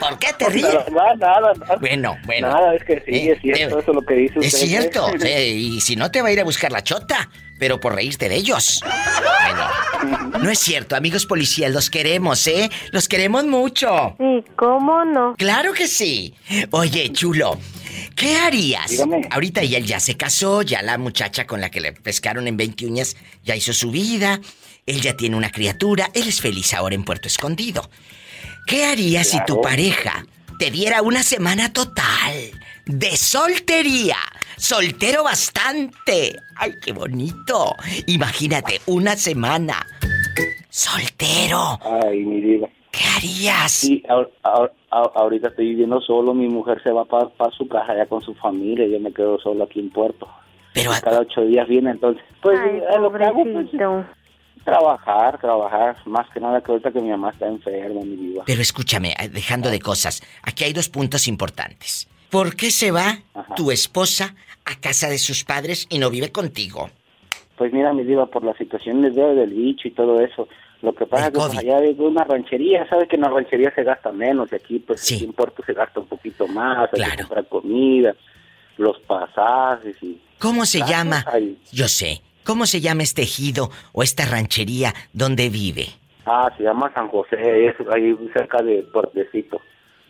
¿Por qué te ríes? Nada, nada, nada. Bueno, bueno. Nada, es que sí, Eh, es cierto eh, eso lo que dice Es usted. cierto, sí, y si no te va a ir a buscar la chota, pero por reírte de ellos. Bueno, no es cierto, amigos policías, los queremos, ¿eh? Los queremos mucho. Sí, ¿cómo no? Claro que sí. Oye, chulo, ¿qué harías? Dígame. Ahorita ya él ya se casó, ya la muchacha con la que le pescaron en 20 uñas ya hizo su vida, él ya tiene una criatura, él es feliz ahora en Puerto Escondido. ¿Qué harías si tu pareja te diera una semana total de soltería? Soltero bastante. ¡Ay, qué bonito! Imagínate, una semana. Soltero. Ay, mi diva. ¿Qué harías? Sí, ahor- ahor- ahor- ahorita estoy viviendo solo, mi mujer se va para su casa ya con su familia, yo me quedo solo aquí en Puerto. Pero cada ocho días viene, entonces, pues Ay, eh, lo que hago, pues. Trabajar, trabajar, más que nada que ahorita que mi mamá está enferma, mi diva. Pero escúchame, eh, dejando de cosas, aquí hay dos puntos importantes. ¿Por qué se va tu esposa a casa de sus padres y no vive contigo? Pues mira, mi diva, por la situación del dedo del bicho y todo eso, lo que pasa es que pues, allá hay una ranchería, sabes que en la ranchería se gasta menos, y aquí pues aquí en Puerto se gasta un poquito más, hay que comprar comida, los pasajes y... ¿Cómo se Ah, llama? ahí. Yo sé. ¿Cómo se llama este ejido o esta ranchería donde vive? Ah, se llama San José, es ahí cerca de Puertecito.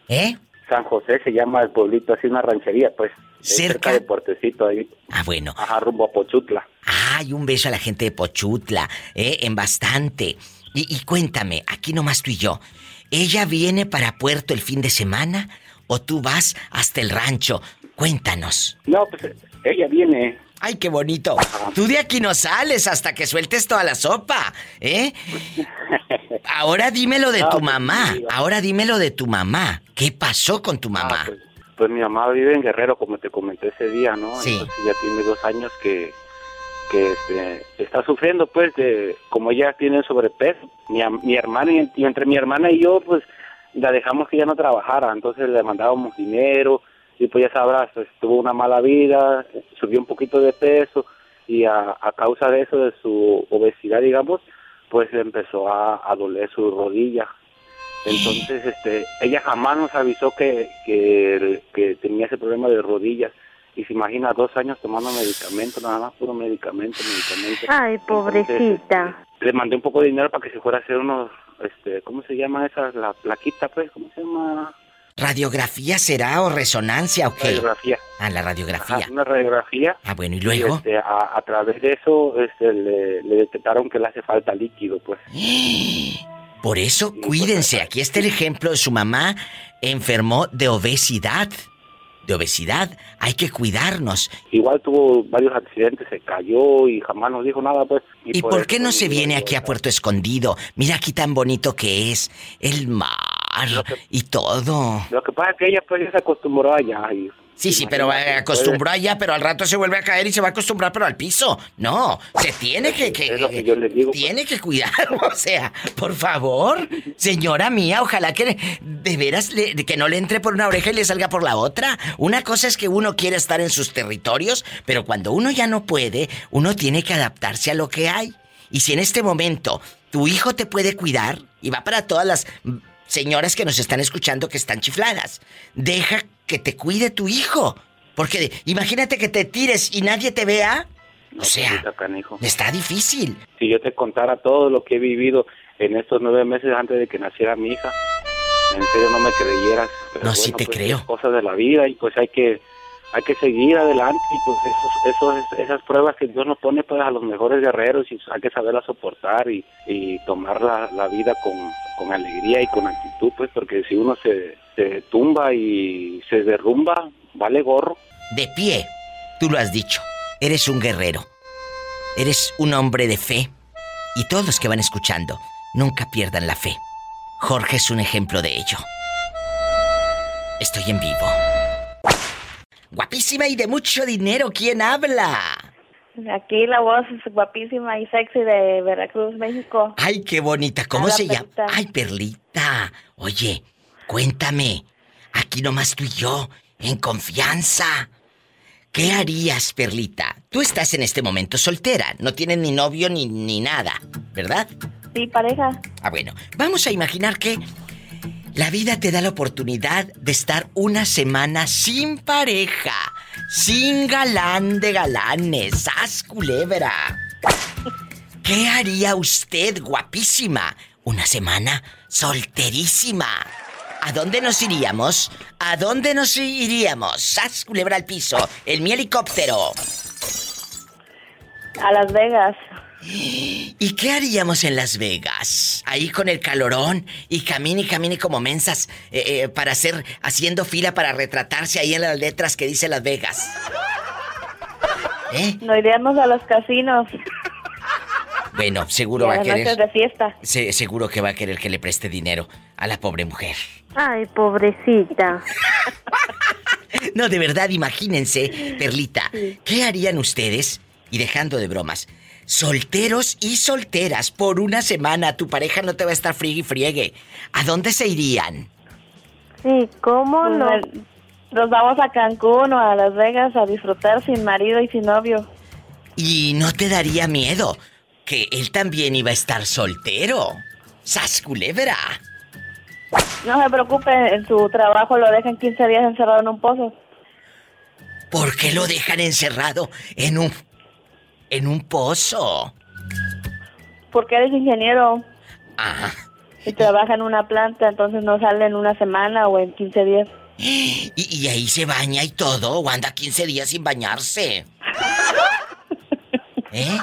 ¿Eh? San José se llama el pueblito, así una ranchería, pues. es ¿Cerca? de Puertecito, ahí. Ah, bueno. Ajá, rumbo a Pochutla. Ay, un beso a la gente de Pochutla, ¿eh? En bastante. Y, y cuéntame, aquí nomás tú y yo, ¿ella viene para Puerto el fin de semana o tú vas hasta el rancho? Cuéntanos. No, pues ella viene. Ay, qué bonito. Tú de aquí no sales hasta que sueltes toda la sopa, ¿eh? Ahora dímelo de tu pues, mamá. Ahora dímelo de tu mamá. ¿Qué pasó con tu mamá? pues, Pues mi mamá vive en Guerrero, como te comenté ese día, ¿no? Sí. Entonces ya tiene dos años que, que este, está sufriendo, pues, de, como ella tiene sobrepeso. Mi, mi hermana, y, y entre mi hermana y yo, pues, la dejamos que ella no trabajara. Entonces le mandábamos dinero y pues ya sabrás, pues, tuvo una mala vida, subió un poquito de peso y a, a causa de eso, de su obesidad, digamos, pues empezó a, a doler su rodilla. Entonces, este, ella jamás nos avisó que, que, que tenía ese problema de rodillas. Y se imagina dos años tomando medicamento, nada más puro medicamento, medicamento. Ay, pobrecita. Le mandé un poco de dinero para que se fuera a hacer unos, este, ¿cómo se llama esa? La plaquita, pues, ¿cómo se llama? ¿Radiografía será o resonancia o qué? Radiografía. Ah, la radiografía. Ajá, una radiografía. Ah, bueno, ¿y luego? este, a, a través de eso este, le, le detectaron que le hace falta líquido, pues. Por eso, cuídense. Aquí está el ejemplo de su mamá. Enfermó de obesidad. De obesidad. Hay que cuidarnos. Igual tuvo varios accidentes, se cayó y jamás nos dijo nada, pues. ¿Y por qué no se viene aquí a Puerto Escondido? Mira aquí tan bonito que es. El mar y todo. Lo que pasa es que ella pues ya se acostumbró allá y Sí, sí, pero eh, acostumbró allá, pero al rato se vuelve a caer y se va a acostumbrar, pero al piso. No, se tiene que, que, tiene que cuidar, o sea, por favor, señora mía, ojalá que de veras le- que no le entre por una oreja y le salga por la otra. Una cosa es que uno quiere estar en sus territorios, pero cuando uno ya no puede, uno tiene que adaptarse a lo que hay. Y si en este momento tu hijo te puede cuidar, y va para todas las señoras que nos están escuchando que están chifladas, deja que te cuide tu hijo. Porque imagínate que te tires y nadie te vea. O sea, está difícil. si yo te contara todo lo que he vivido en estos nueve meses antes de que naciera mi hija, en serio no me creyeras. Pero No, sí te pues, creo. Cosas de la vida y pues hay que hay que seguir adelante y pues esos, esas pruebas que Dios nos pone pues a los mejores guerreros y hay que saberlas soportar y, y tomar la, la vida con, con alegría y con actitud pues porque si uno se, se tumba y se derrumba, vale gorro. De pie, tú lo has dicho. Eres un guerrero. Eres un hombre de fe. Y todos los que van escuchando, nunca pierdan la fe. Jorge es un ejemplo de ello. Estoy en vivo. Guapísima y de mucho dinero, ¿quién habla? Aquí la voz es guapísima y sexy de Veracruz, México. Ay, qué bonita. ¿Cómo se llama? Perlita. Ay, Perlita. Oye, cuéntame. Aquí nomás tú y yo, en confianza. ¿Qué harías, Perlita? Tú estás en este momento soltera, no tienes ni novio ni, ni nada, ¿verdad? Sí, pareja. Ah, bueno, vamos a imaginar que la vida te da la oportunidad de estar una semana sin pareja, sin galán de galanes, ¡Sas, culebra! ¿Qué haría usted, guapísima? Una semana solterísima. ¿A dónde nos iríamos? ¿A dónde nos iríamos? ¡Sas, culebra al piso! ¡El mi helicóptero! A Las Vegas. ¿Y qué haríamos en Las Vegas? Ahí con el calorón y camine y camine como mensas eh, eh, para hacer, haciendo fila para retratarse ahí en las letras que dice Las Vegas. ¿Eh? Nos iríamos a los casinos. Bueno, seguro y va a querer. de fiesta. se- seguro que va a querer que le preste dinero a la pobre mujer. Ay, pobrecita. No, de verdad, imagínense, Perlita, ¿qué harían ustedes? Y dejando de bromas, solteros y solteras por una semana, tu pareja no te va a estar friegue y friegue. ¿A dónde se irían? Sí, ¿cómo no? Pues, Nos vamos a Cancún o a Las Vegas a disfrutar sin marido y sin novio. Y no te daría miedo que él también iba a estar soltero. ¡Sas culebra! No se preocupe, en su trabajo lo dejan 15 días encerrado en un pozo. ¿Por qué lo dejan encerrado en un. En un pozo? Porque eres ingeniero Ah. y trabaja en una planta, entonces no sale en una semana o en 15 días. Y, y ahí se baña y todo, o anda 15 días sin bañarse. ¿Eh?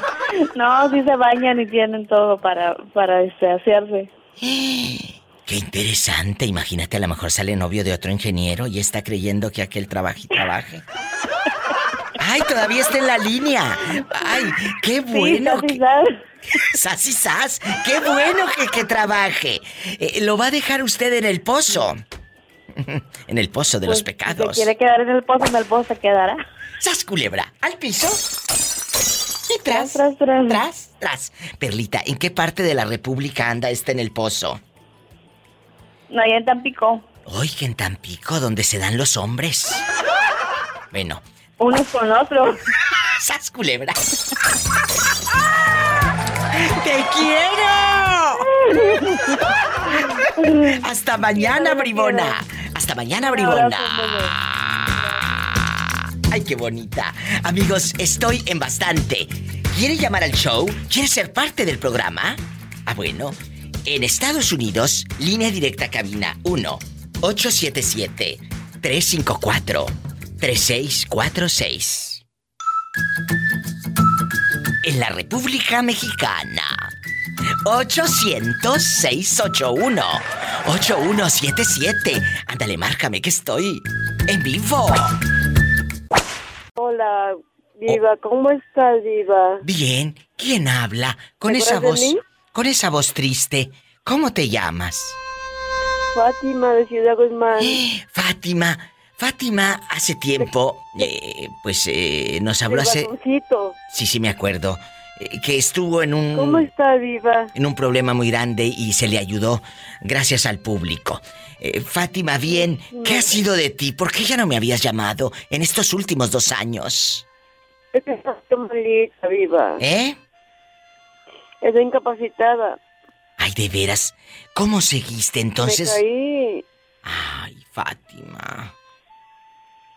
No, sí se bañan y tienen todo para, para este, hacerse. Qué interesante. Imagínate, a lo mejor sale novio de otro ingeniero y está creyendo que aquel trabaje y trabaje. ¡Ay, todavía está en la línea! ¡Ay, qué bueno! Sí. Sas y sas. ¡Qué bueno que, que trabaje! Eh, lo va a dejar usted en el pozo. en el pozo de los Pues, pecados. Si quiere quedar en el pozo, en el pozo se quedará. ¡Sas, culebra! ¡Al piso! Y tras, tras, tras. tras, tras. Perlita, ¿en qué parte de la República anda este en el pozo? No, allá en Tampico. Hoy que en Tampico, donde se dan los hombres. Bueno. Unos con otros. ¡Sas, culebra! ¡Te quiero! Hasta mañana, bribona. Hasta mañana, bribona. Ay, qué bonita. Amigos, estoy en bastante. ¿Quiere llamar al show? ¿Quiere ser parte del programa? Ah, bueno. En Estados Unidos, línea directa cabina 1 877 354 3646. En la República Mexicana 800-681-8177. Ándale, márcame que estoy en vivo. Hola, Diva, ¿cómo estás, Diva? Bien, ¿quién habla? Con ¿Te esa de voz. mí? Con esa voz triste. ¿Cómo te llamas? Fátima de Ciudad Guzmán. Fátima. Fátima, hace tiempo, eh, pues eh, nos habló El hace. Sí, sí, me acuerdo. eh, que estuvo en un. ¿Cómo está, Diva? en un problema muy grande y se le ayudó gracias al público. Fátima, bien, ¿qué ha sido de ti? ¿Por qué ya no me habías llamado en estos últimos dos años? Es que estás malita, Diva. ¿Eh? Estoy incapacitada. Ay, de veras, ¿cómo seguiste entonces? Me caí. Ay, Fátima.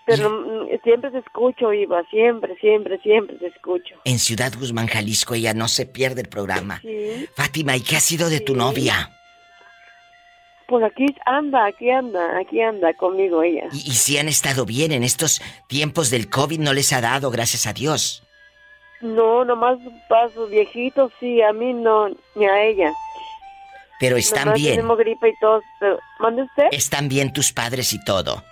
Pero mm, siempre te escucho, Iva. Siempre, siempre, siempre te escucho. En Ciudad Guzmán, Jalisco, ella no se pierde el programa. Sí. Fátima, ¿y qué ha sido de tu novia? Pues aquí anda, aquí anda, aquí anda conmigo ella. Y, y si han estado bien en estos tiempos del COVID, no les ha dado, gracias a Dios. No, nomás pasos viejitos, sí, a mí no, ni a ella. Pero están Nomás bien. tenemos gripa y todo. Pero, ¿Mande usted? Están bien tus padres y todo.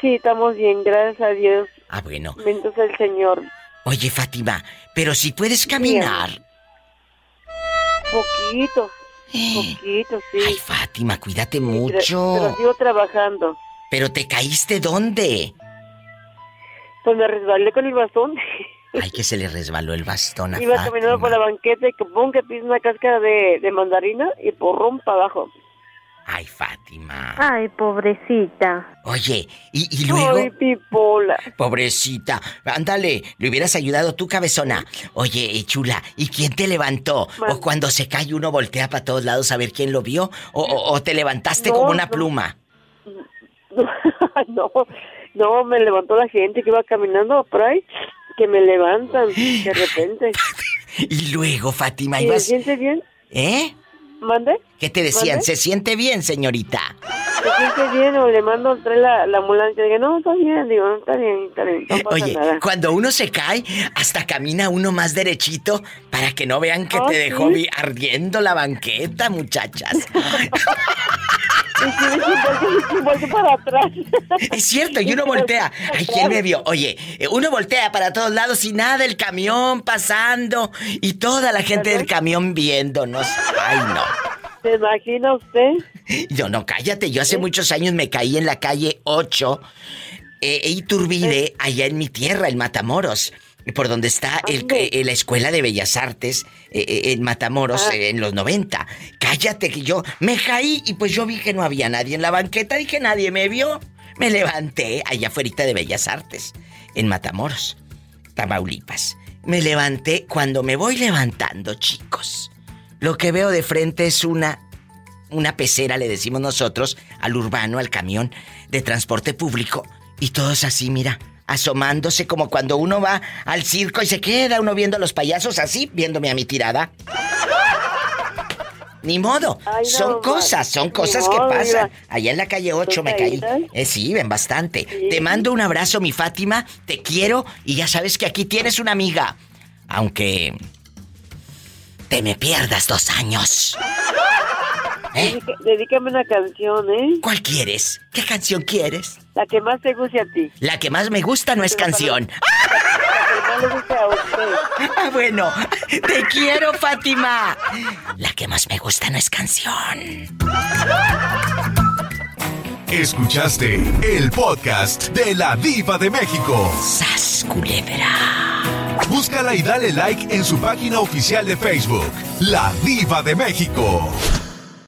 Sí, estamos bien, gracias a Dios. Ah, bueno. Bendito el Señor. Oye, Fátima, pero si puedes caminar. Poquito, poquito, sí. Ay, Fátima, cuídate Pero, mucho. pero sigo trabajando. Pero te caíste dónde? Pues me resbalé con el bastón. Ay, que se le resbaló el bastón a Iba Fátima. caminando por la banqueta y que pum, que pisa una cáscara de, de mandarina y porrón para abajo. Ay, Fátima. Ay, pobrecita. Oye, y, y luego. Ay, pipola. Pobrecita. Ándale, le hubieras ayudado tú, cabezona. Oye, eh, chula, ¿y quién te levantó? ¿O cuando se cae uno voltea para todos lados a ver quién lo vio? ¿O, o- o te levantaste No, como una no. pluma? no, no, me levantó la gente que iba caminando por ahí, que me levantan de repente. Y luego, Fátima, ¿Y ¿Se ibas. siente bien? ¿Eh? ¿Mande? ¿Qué te decían? ¿Mande? ¿Se siente bien, señorita? ¿Se siente bien? O le mando traer la, la ambulancia. Digo, no, está bien. Digo, no, está bien, está bien. No pasa Oye, nada. cuando uno se cae, hasta camina uno más derechito para que no vean que ¿Ah, te dejó sí? ardiendo la banqueta, muchachas. Y vuelve para atrás. Es cierto, y uno voltea. Ay, ¿quién me vio? Oye, eh, uno voltea para todos lados y nada, el camión pasando y toda la gente del camión viéndonos. Ay, no. ¿Se imagina usted? Yo no, cállate, yo hace muchos años me caí en la calle 8, eh, Iturbide, allá en mi tierra, en Matamoros, por donde está el, eh, la Escuela de Bellas Artes, eh, eh, en Matamoros, Ah. eh, en los 90. Cállate, que yo me caí y pues yo vi que no había nadie en la banqueta, dije, nadie me vio. Me levanté allá afuera de Bellas Artes, en Matamoros, Tamaulipas. Me levanté, cuando me voy levantando, chicos, lo que veo de frente es una una pecera, le decimos nosotros, al urbano, al camión de transporte público, y todos así, mira, asomándose como cuando uno va al circo y se queda uno viendo a los payasos así, viéndome a mi tirada. Ni modo, Ay, no, son cosas, son cosas que pasan. Allá en la calle 8 me ¿Tú caí. Eh, sí, ven bastante. Te mando un abrazo, mi Fátima, te quiero y ya sabes que aquí tienes una amiga. Aunque te me pierdas dos años. Dedícame una canción, ¿eh? ¿Cuál quieres? ¿Qué canción quieres? La que más te guste a ti. La que más me gusta no es canción. La que más le guste a usted. Ah, bueno, te quiero, Fátima. La que más me gusta no es canción. Escuchaste el podcast de la Diva de México. ¡Sas, culebra! Búscala y dale like en su página oficial de Facebook, La Diva de México.